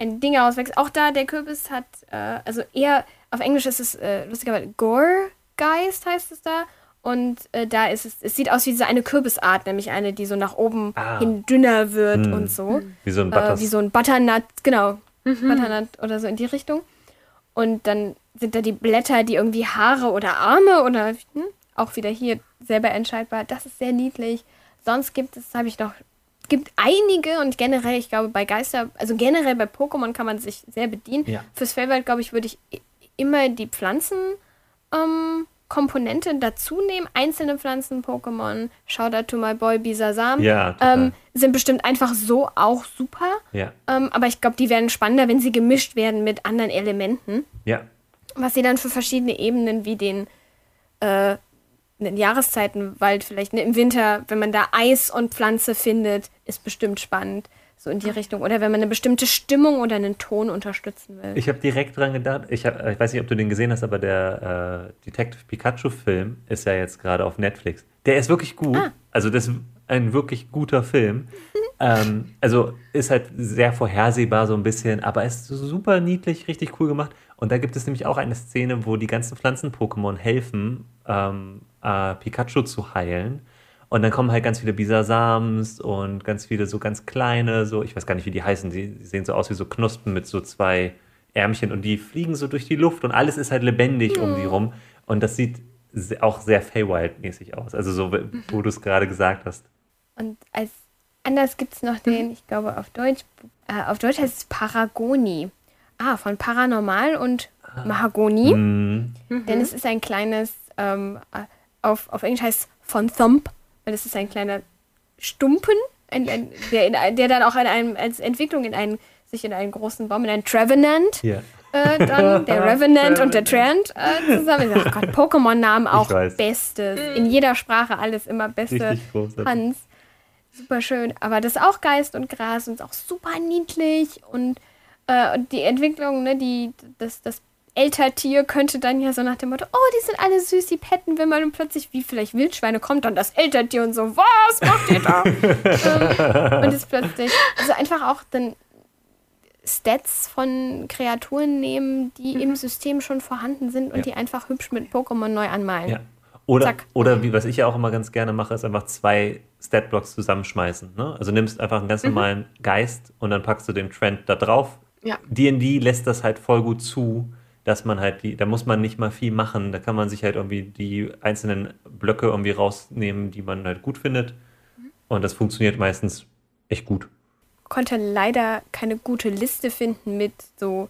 ein Ding auswächst. Auch da, der Kürbis hat, äh, also eher, auf Englisch ist es äh, lustigerweise Gore-Geist heißt es da. Und äh, da ist es, es sieht aus wie diese eine Kürbisart, nämlich eine, die so nach oben Ah. hin dünner wird Hm. und so Wie so ein äh, Butters. wie so ein Butternut, genau, Butternut oder so in die Richtung. Und dann sind da die Blätter, die irgendwie Haare oder Arme oder hm, auch wieder hier selber entscheidbar. Das ist sehr niedlich. Sonst gibt es, habe ich noch, gibt einige und generell, ich glaube, bei Geister, also generell bei Pokémon kann man sich sehr bedienen. Ja. Fürs Fellwald, glaube ich, würde ich immer die Pflanzen ähm, Komponente dazu nehmen. Einzelne Pflanzen-Pokémon, Shoutout to my boy Bisasam, Ja, ähm, sind bestimmt einfach so auch super. ja, Ähm, aber ich glaube, die werden spannender, wenn sie gemischt werden mit anderen Elementen. ja. Was sie dann für verschiedene Ebenen wie den, äh, den Jahreszeitenwald vielleicht ne, im Winter, wenn man da Eis und Pflanze findet, ist bestimmt spannend. So in die Richtung. Oder wenn man eine bestimmte Stimmung oder einen Ton unterstützen will. Ich habe direkt dran gedacht, ich, hab, ich weiß nicht, ob du den gesehen hast, aber der äh, Detective Pikachu-Film ist ja jetzt gerade auf Netflix. Der ist wirklich gut. Ah. Also, das ist ein wirklich guter Film. ähm, also, ist halt sehr vorhersehbar so ein bisschen, aber ist super niedlich, richtig cool gemacht. Und da gibt es nämlich auch eine Szene, wo die ganzen Pflanzen-Pokémon helfen, ähm, äh, Pikachu zu heilen. Und dann kommen halt ganz viele Bisasams und ganz viele so ganz kleine, so, ich weiß gar nicht, wie die heißen, die, sehen so aus wie so Knospen mit so zwei Ärmchen und die fliegen so durch die Luft und alles ist halt lebendig um die rum. Und das sieht auch sehr Feywild-mäßig aus. Also so, wo du es gerade gesagt hast. Und als anders gibt es noch den, ich glaube auf Deutsch, äh, auf Deutsch heißt es Paragoni. Ah, von Paranormal und Mahagoni. Mm, Denn es ist ein kleines, ähm, äh, auf, auf Englisch heißt es von Thump, es ist ein kleiner Stumpen, ein, ein, der, in, der dann auch in einem, als Entwicklung in einen, sich in einen großen Baum, in einen Trevenant, ja. äh, dann der Revenant und der Trant äh, zusammen. Ach Gott, Pokémon-Namen auch. Bestes. In jeder Sprache alles immer Beste. Hans. Super schön. Aber das ist auch Geist und Gras und ist auch super niedlich. Und, äh, und die Entwicklung, ne, die, das, das Eltertier könnte dann ja so nach dem Motto, oh, die sind alle süß, die petten mal und plötzlich, wie vielleicht Wildschweine, kommt dann das Eltertier und so, was macht ihr da? ähm, und ist plötzlich, also einfach auch dann Stats von Kreaturen nehmen, die im System schon vorhanden sind und Ja. die einfach hübsch mit Pokémon neu anmalen. Ja. Oder, Zack. oder wie, was ich ja auch immer ganz gerne mache, ist einfach zwei Statblocks zusammenschmeißen. Ne? Also nimmst einfach einen ganz normalen Geist und dann packst du den Trend da drauf. Ja. D&D lässt das halt voll gut zu, dass man halt die, da muss man nicht mal viel machen, da kann man sich halt irgendwie die einzelnen Blöcke irgendwie rausnehmen, die man halt gut findet. Und das funktioniert meistens echt gut. konnte leider keine gute Liste finden mit so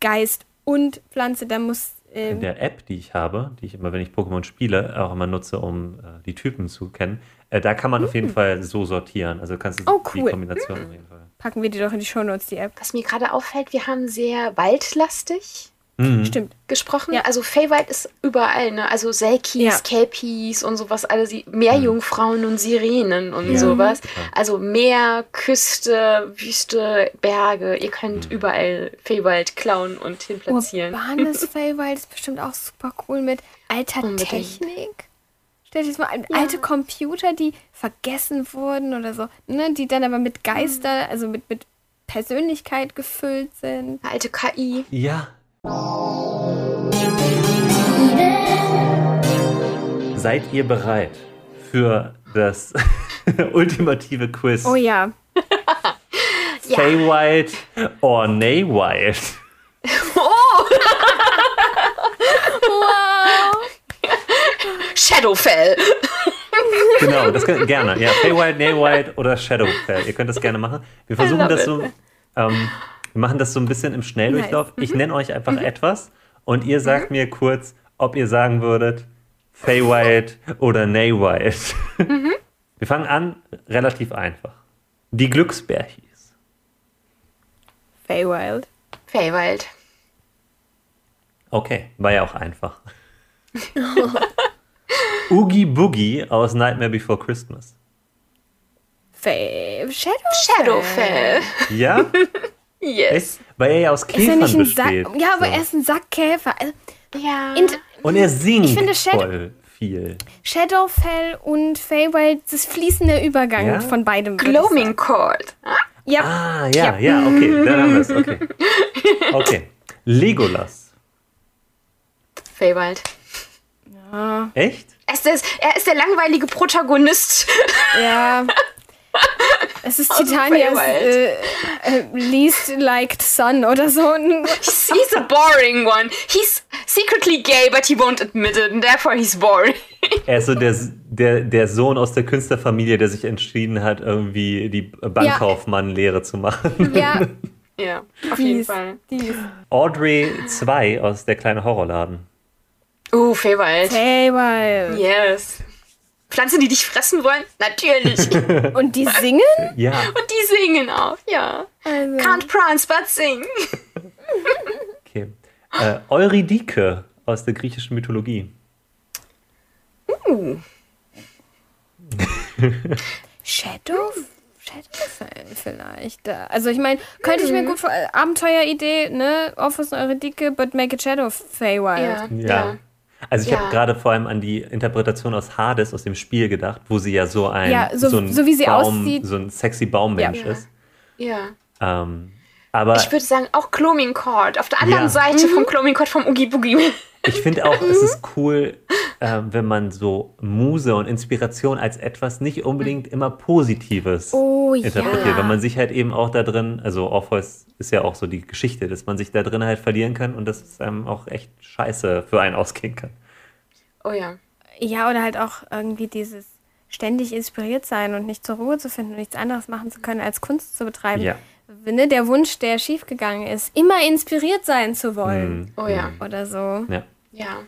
Geist und Pflanze. Da muss. In Ähm, der App, die ich habe, die ich immer, wenn ich Pokémon spiele, auch immer nutze, um äh, die Typen zu kennen, äh, da kann man auf jeden Fall so sortieren. Also kannst du Oh, die cool. Kombination auf jeden Fall. packen wir die doch in die Shownotes, die App. Was mir gerade auffällt, wir haben sehr waldlastig Mhm. Stimmt. gesprochen. Ja. Also Feywild ist überall, ne? Also Selkies, Ja. Kelpies und sowas, alles Meerjungfrauen und Sirenen und Ja. sowas. Also Meer, Küste, Wüste, Berge. Ihr könnt überall Feywild klauen und hinplatzieren. Urbanes Feywild ist bestimmt auch super cool mit alter Unbedingt. Technik. Stell dir das mal an, Ja. alte Computer, die vergessen wurden oder so, ne? die dann aber mit Geister, also mit, mit Persönlichkeit gefüllt sind. Alte KI. Ja. Seid ihr bereit für das ultimative Quiz? Oh ja. Ja. Feywild or Naywild? Shadowfell. Genau, das könnt gerne. Ja, Feywild, Naywild oder Shadowfell. Ihr könnt das gerne machen. Wir versuchen das so. Ähm, wir machen das so ein bisschen im Schnelldurchlauf. Ich nenne euch einfach etwas und ihr sagt mir kurz, ob ihr sagen würdet Feywild oder Naywild. Wir fangen an, relativ einfach. Die Glücksbärchis. Feywild. Feywild. Okay, war ja auch einfach. Oogie Boogie aus Nightmare Before Christmas. Fey Shadow Shadowfell. Ja? Yes. Weil er ja aus Ist er Käfern nicht ein besteht. Sack? Ja, aber So. er ist ein Sackkäfer. Also, Ja. Und er singt Ich finde Shadow- voll viel. Shadowfell und Feywild, das fließende Übergang Ja? von beidem. Gloaming sagen. Court. Ja, Ah, ja, ja, okay, dann haben wir es. Okay. okay. Legolas. Feywild. Echt? Er ist, der, er ist der langweilige Protagonist. ja. Es ist Titanias Feywild. äh, äh, least liked son oder so. He's, he's a boring one. He's secretly gay, but he won't admit it, and therefore he's boring. Er ist so der, der, der Sohn aus der Künstlerfamilie, der sich entschieden hat, irgendwie die Bankkaufmann-Lehre zu machen. Ja, Ja, auf auf jeden Dies, Fall. dies. Audrey 2 aus Der kleine Horrorladen. Uh, Feywild. Feywild. Yes. Pflanzen, die dich fressen wollen? Natürlich. Und die singen? Ja, Und die singen auch, ja. Also, Can't prance, but sing. okay. Äh, Eurydike aus der griechischen Mythologie. Uh. Shadow? Vielleicht. Also ich meine, könnte ich mir gut vor... Abenteueridee, ne? Office Euridike, but make it Shadow Feywild. Ja, Ja. ja. Also ich Ja. habe gerade vor allem an die Interpretation aus Hades aus dem Spiel gedacht, wo sie ja so ein, Ja, so- ein so wie sie Baum, aussieht. so ein sexy Baummensch Ja. ist. Ja. Ähm, aber Ich würde sagen, auch Cloaming Court. Auf der anderen. Seite vom Cloaming Court vom Oogie Boogie. Ich finde auch, es ist cool, ähm, wenn man so Muse und Inspiration als etwas nicht unbedingt immer Positives Oh interpretiert, ja. weil man sich halt eben auch da drin, also Orpheus ist ja auch so die Geschichte, dass man sich da drin halt verlieren kann und dass es einem auch echt scheiße für einen ausgehen kann. Oh ja. Ja, oder halt auch irgendwie dieses ständig inspiriert sein und nicht zur Ruhe zu finden und nichts anderes machen zu können, als Kunst zu betreiben. Ja. Ne, der Wunsch, der schiefgegangen ist, immer inspiriert sein zu wollen. Mhm. Oh ja. Oder so. Ja. Ja.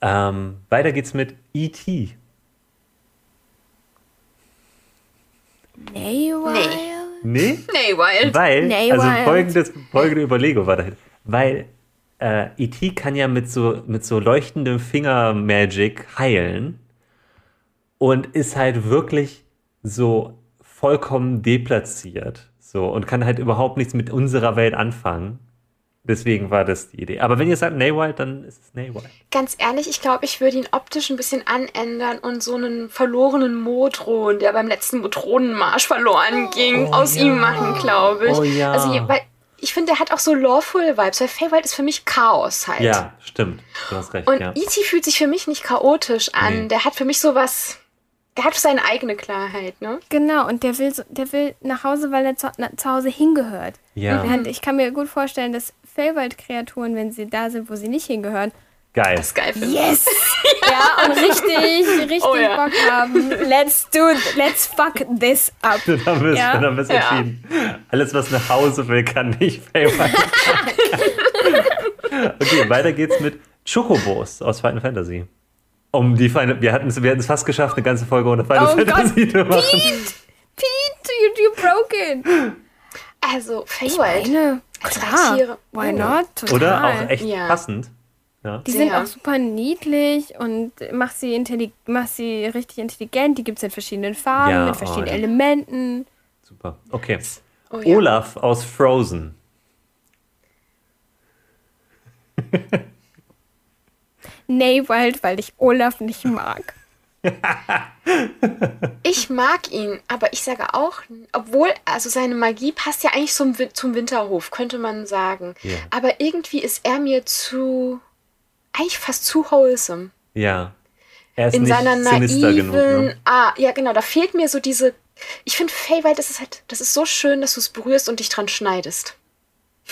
Ähm, weiter geht's mit E.T. Naywild? Nee? Nee, Wild. Weil, Nee, also folgendes, folgende Überlegung war dahin. Weil äh, E.T. kann ja mit so, mit so leuchtendem Finger-Magic heilen und ist halt wirklich so vollkommen deplatziert. So, und kann halt überhaupt nichts mit unserer Welt anfangen. Deswegen war das die Idee. Aber wenn ihr sagt Naywild, dann ist es Naywild. Ganz ehrlich, ich glaube, ich würde ihn optisch ein bisschen anändern und so einen verlorenen Modron, der beim letzten Modronenmarsch verloren ging, Oh, aus ja. ihm machen, glaube ich. Oh, ja. Also, weil ich finde, der hat auch so Lawful-Vibes, weil Feywild ist für mich Chaos halt. Ja, stimmt. Du hast recht, Und ja. E.T. fühlt sich für mich nicht chaotisch an. Nee. Der hat für mich sowas. Der hat seine eigene Klarheit, ne? Genau, und der will, so, der will nach Hause, weil er zu, na, zu Hause hingehört. Ja. Während ich kann mir gut vorstellen, dass Feywild-Kreaturen, wenn sie da sind, wo sie nicht hingehören, Geil. Das ist geil yes! ja, und richtig, richtig Oh ja. Bock haben. Let's do, let's fuck this up. Dann haben wir es Ja. dann Ja. entschieden. Alles, was nach Hause will, kann nicht Feywild. okay, weiter geht's mit Chocobos aus Final Fantasy. Um die Final, wir hatten es wir hatten es fast geschafft, eine ganze Folge ohne Final Oh Gott, Fantasy zu machen. Pete! Pete, you, you broken! Also, Feywild. Klar, why Oh. not? Total. Oder auch echt Ja. passend. Ja. Die sind Sehr. auch super niedlich und mach sie, mach sie richtig intelligent. Die gibt es in verschiedenen Farben, Ja, mit verschiedenen oh, ja. Elementen. Super. Okay. Oh, ja. Olaf aus Frozen. Nee, Wild, weil ich Olaf nicht mag. Ich mag ihn, aber ich sage auch, obwohl, also seine Magie passt ja eigentlich zum, zum Winterhof, könnte man sagen. Ja. Aber irgendwie ist er mir zu, eigentlich fast zu wholesome. Ja. Er ist In nicht seiner naiven, genug. Ne? ah, ja genau, da fehlt mir so diese, ich finde Feywild, das ist halt, das ist so schön, dass du es berührst und dich dran schneidest.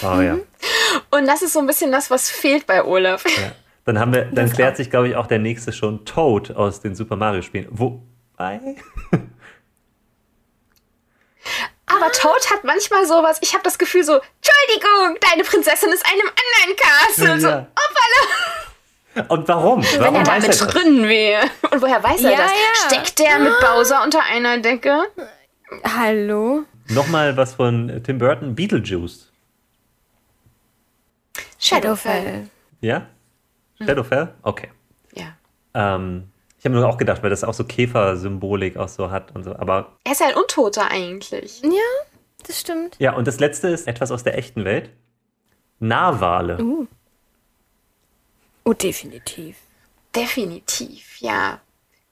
Oh ja. Und das ist so ein bisschen das, was fehlt bei Olaf. ja. Dann haben wir, dann Das klärt sich, glaube ich, auch der nächste schon Toad aus den Super Mario Spielen. Wobei. Aber Toad hat manchmal sowas, ich habe das Gefühl so, Entschuldigung, deine Prinzessin ist einem anderen Castle. So, Ja. Und warum? wenn Warum er da mit er drin wäre. Und woher weiß er Ja, das? ja. Steckt der mit Bowser unter einer Decke? Hallo? Nochmal was von Tim Burton, Beetlejuice. Shadowfell. Ja? Shadowfell? Okay. Ja. Ähm, ich habe nur auch gedacht, weil das auch so Käfer-Symbolik auch so hat und so. Aber Er ist ja ein Untoter eigentlich. Ja, das stimmt. ja, und das letzte ist etwas aus der echten Welt. Narwale. Uh. Oh, definitiv. Definitiv, ja.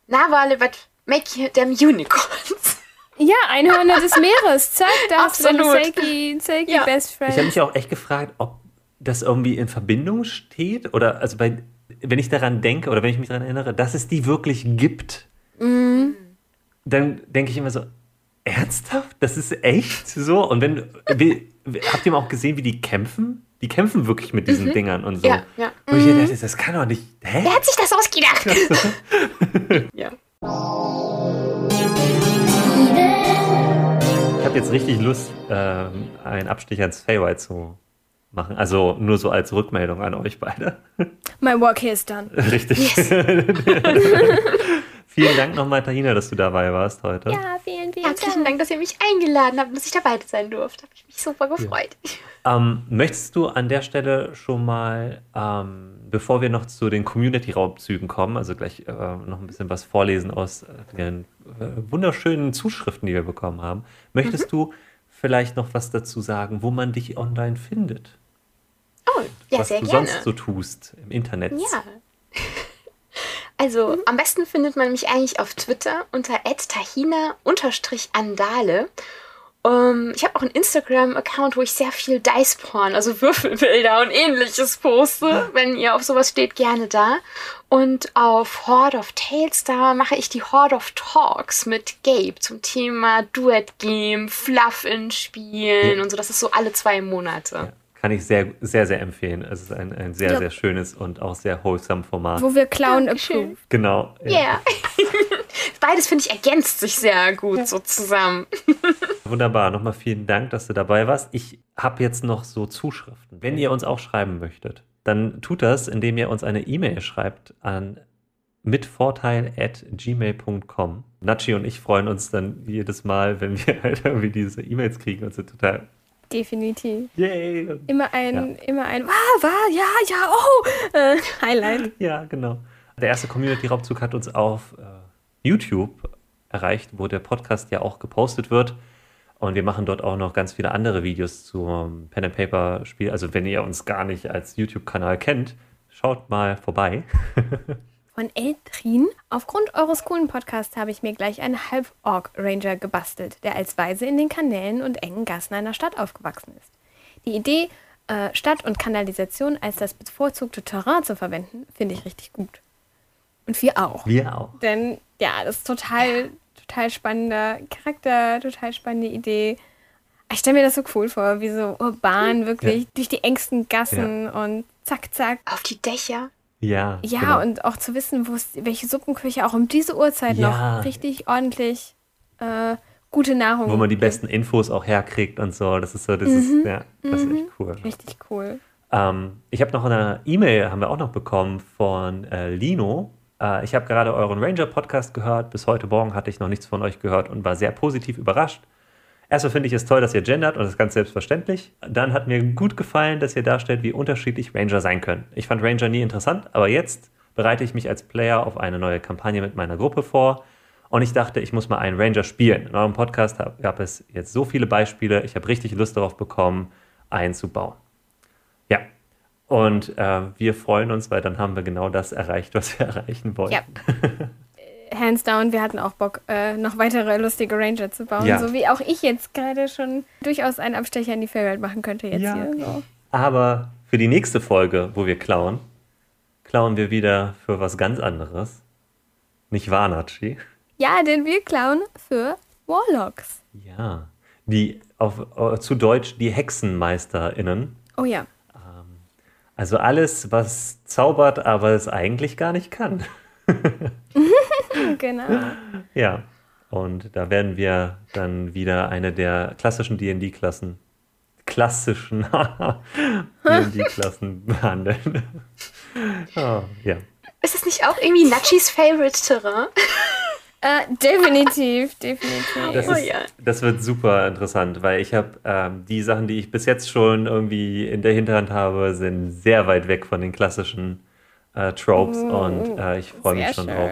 Narwale, but make them unicorns. Ja, Einhörner des Meeres. Zack, da hast du deine Absolut. Seiki, Seiki Ja. Best Friend. Ich habe mich auch echt gefragt, ob das irgendwie in Verbindung steht oder also bei, wenn ich daran denke oder wenn ich mich daran erinnere, dass es die wirklich gibt, dann denke ich immer so, ernsthaft? Das ist echt so? Und wenn, wie, habt ihr mal auch gesehen, wie die kämpfen? Die kämpfen wirklich mit diesen Dingern und so. Ja, ja. Und ich dachte, das kann doch nicht, hä? Wer hat sich das ausgedacht? ja. Ich habe jetzt richtig Lust, ähm, einen Abstich ans Feywild zu machen. Also nur so als Rückmeldung an euch beide. My work here is done. Richtig. vielen Dank nochmal, Tahina, dass du dabei warst heute. Ja, vielen, vielen Herzlichen Dank. Dank, dass ihr mich eingeladen habt und dass ich dabei sein durfte. Habe ich mich super gefreut. Ähm, möchtest du an der Stelle schon mal, ähm, bevor wir noch zu den Community-Raubzügen kommen, also gleich äh, noch ein bisschen was vorlesen aus äh, den äh, wunderschönen Zuschriften, die wir bekommen haben, möchtest du vielleicht noch was dazu sagen, wo man dich online findet? Oh, ja, was sehr du gerne. sonst so tust im Internet. Ja. Also, am besten findet man mich eigentlich auf Twitter unter tahina-andale. Ähm, ich habe auch einen Instagram-Account, wo ich sehr viel Dice-Porn, also Würfelbilder und ähnliches poste. Wenn ihr auf sowas steht, gerne da. Und auf Horde of Tales, da mache ich die Horde of Talks mit Gabe zum Thema Duet-Game, Fluff in Spielen Ja. und so. Das ist so alle zwei Monate. Ja, kann ich sehr, sehr, sehr empfehlen. Es ist ein, ein sehr, Ja. sehr schönes und auch sehr wholesome Format. Wo wir klauen Dankeschön. approved. Genau. Ja. Beides, finde ich, ergänzt sich sehr gut so zusammen. Wunderbar, nochmal vielen Dank, dass du dabei warst. Ich habe jetzt noch so Zuschriften. Wenn ihr uns auch schreiben möchtet, dann tut das, indem ihr uns eine E-Mail schreibt an mitvorteil at gmail.com. Nachi und ich freuen uns dann jedes Mal, wenn wir halt irgendwie diese E-Mails kriegen und sind total Definitiv. yay. Immer ein, immer ein, wow, wow, ja, ja, oh, äh, Highlight. Ja, genau. Der erste Community-Raubzug hat uns auf äh, YouTube erreicht, wo der Podcast ja auch gepostet wird. Und wir machen dort auch noch ganz viele andere Videos zum Pen and Paper Spiel. Also wenn ihr uns gar nicht als YouTube-Kanal kennt, schaut mal vorbei. Von Eltrin. Aufgrund eures coolen Podcasts habe ich mir gleich einen Halb-Orc-Ranger gebastelt, der als Weise in den Kanälen und engen Gassen einer Stadt aufgewachsen ist. Die Idee, äh, Stadt und Kanalisation als das bevorzugte Terrain zu verwenden, finde ich richtig gut. Und wir auch. Wir auch. Denn ja, das ist total, total spannender Charakter, total spannende Idee. Ich stelle mir das so cool vor, wie so urban, wirklich durch die engsten Gassen und zack, zack. Auf die Dächer. Ja. Ja, genau. und auch zu wissen, welche Suppenküche auch um diese Uhrzeit Ja. noch richtig ordentlich äh, gute Nahrung Wo man die besten Infos auch herkriegt und so. Das ist so, das ist, ja, das ist echt cool. Richtig cool. Ähm, ich habe noch eine E-Mail, haben wir auch noch bekommen von äh, Lino. Äh, ich habe gerade euren Ranger-Podcast gehört. Bis heute Morgen hatte ich noch nichts von euch gehört und war sehr positiv überrascht. Erstmal finde ich es toll, dass ihr gendert und das ist ganz selbstverständlich. Dann hat mir gut gefallen, dass ihr darstellt, wie unterschiedlich Ranger sein können. Ich fand Ranger nie interessant, aber jetzt bereite ich mich als Player auf eine neue Kampagne mit meiner Gruppe vor. Und ich dachte, ich muss mal einen Ranger spielen. In eurem Podcast gab es jetzt so viele Beispiele. Ich habe richtig Lust darauf bekommen, einen zu bauen. Ja. Und äh, wir freuen uns, weil dann haben wir genau das erreicht, was wir erreichen wollten. Ja. Hands down, wir hatten auch Bock, äh, noch weitere lustige Ranger zu bauen. Ja. So wie auch ich jetzt gerade schon durchaus einen Abstecher in die Fellwelt machen könnte jetzt Ja. hier. So. Aber für die nächste Folge, wo wir klauen, klauen wir wieder für was ganz anderes. Nicht wahr, Nachi? Ja, denn wir klauen für Warlocks. Ja. Die auf, äh, zu Deutsch die HexenmeisterInnen. Oh ja. Also alles, was zaubert, aber es eigentlich gar nicht kann. Genau. Ja. Und da werden wir dann wieder eine der klassischen D&D-Klassen, klassischen D&D-Klassen behandeln. oh, ja. Ist das nicht auch irgendwie Nachis Favorite Terrain? Äh, definitiv, definitiv. Das, Oh ist, das wird super interessant, weil ich habe ähm, die Sachen, die ich bis jetzt schon irgendwie in der Hinterhand habe, sind sehr weit weg von den klassischen äh, Tropes mm, und äh, ich freue mich schon schön. drauf.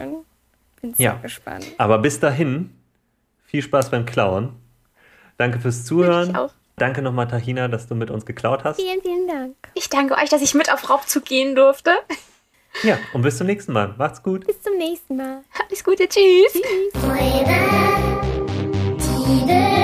Bin sehr ja. gespannt. Aber bis dahin, viel Spaß beim Klauen. Danke fürs Zuhören. Danke nochmal, Tahina, dass du mit uns geklaut hast. Vielen, vielen Dank. Ich danke euch, dass ich mit auf Raubzug gehen durfte. Ja, und bis zum nächsten Mal. Macht's gut. Bis zum nächsten Mal. Alles Gute. Tschüss. Tschüss.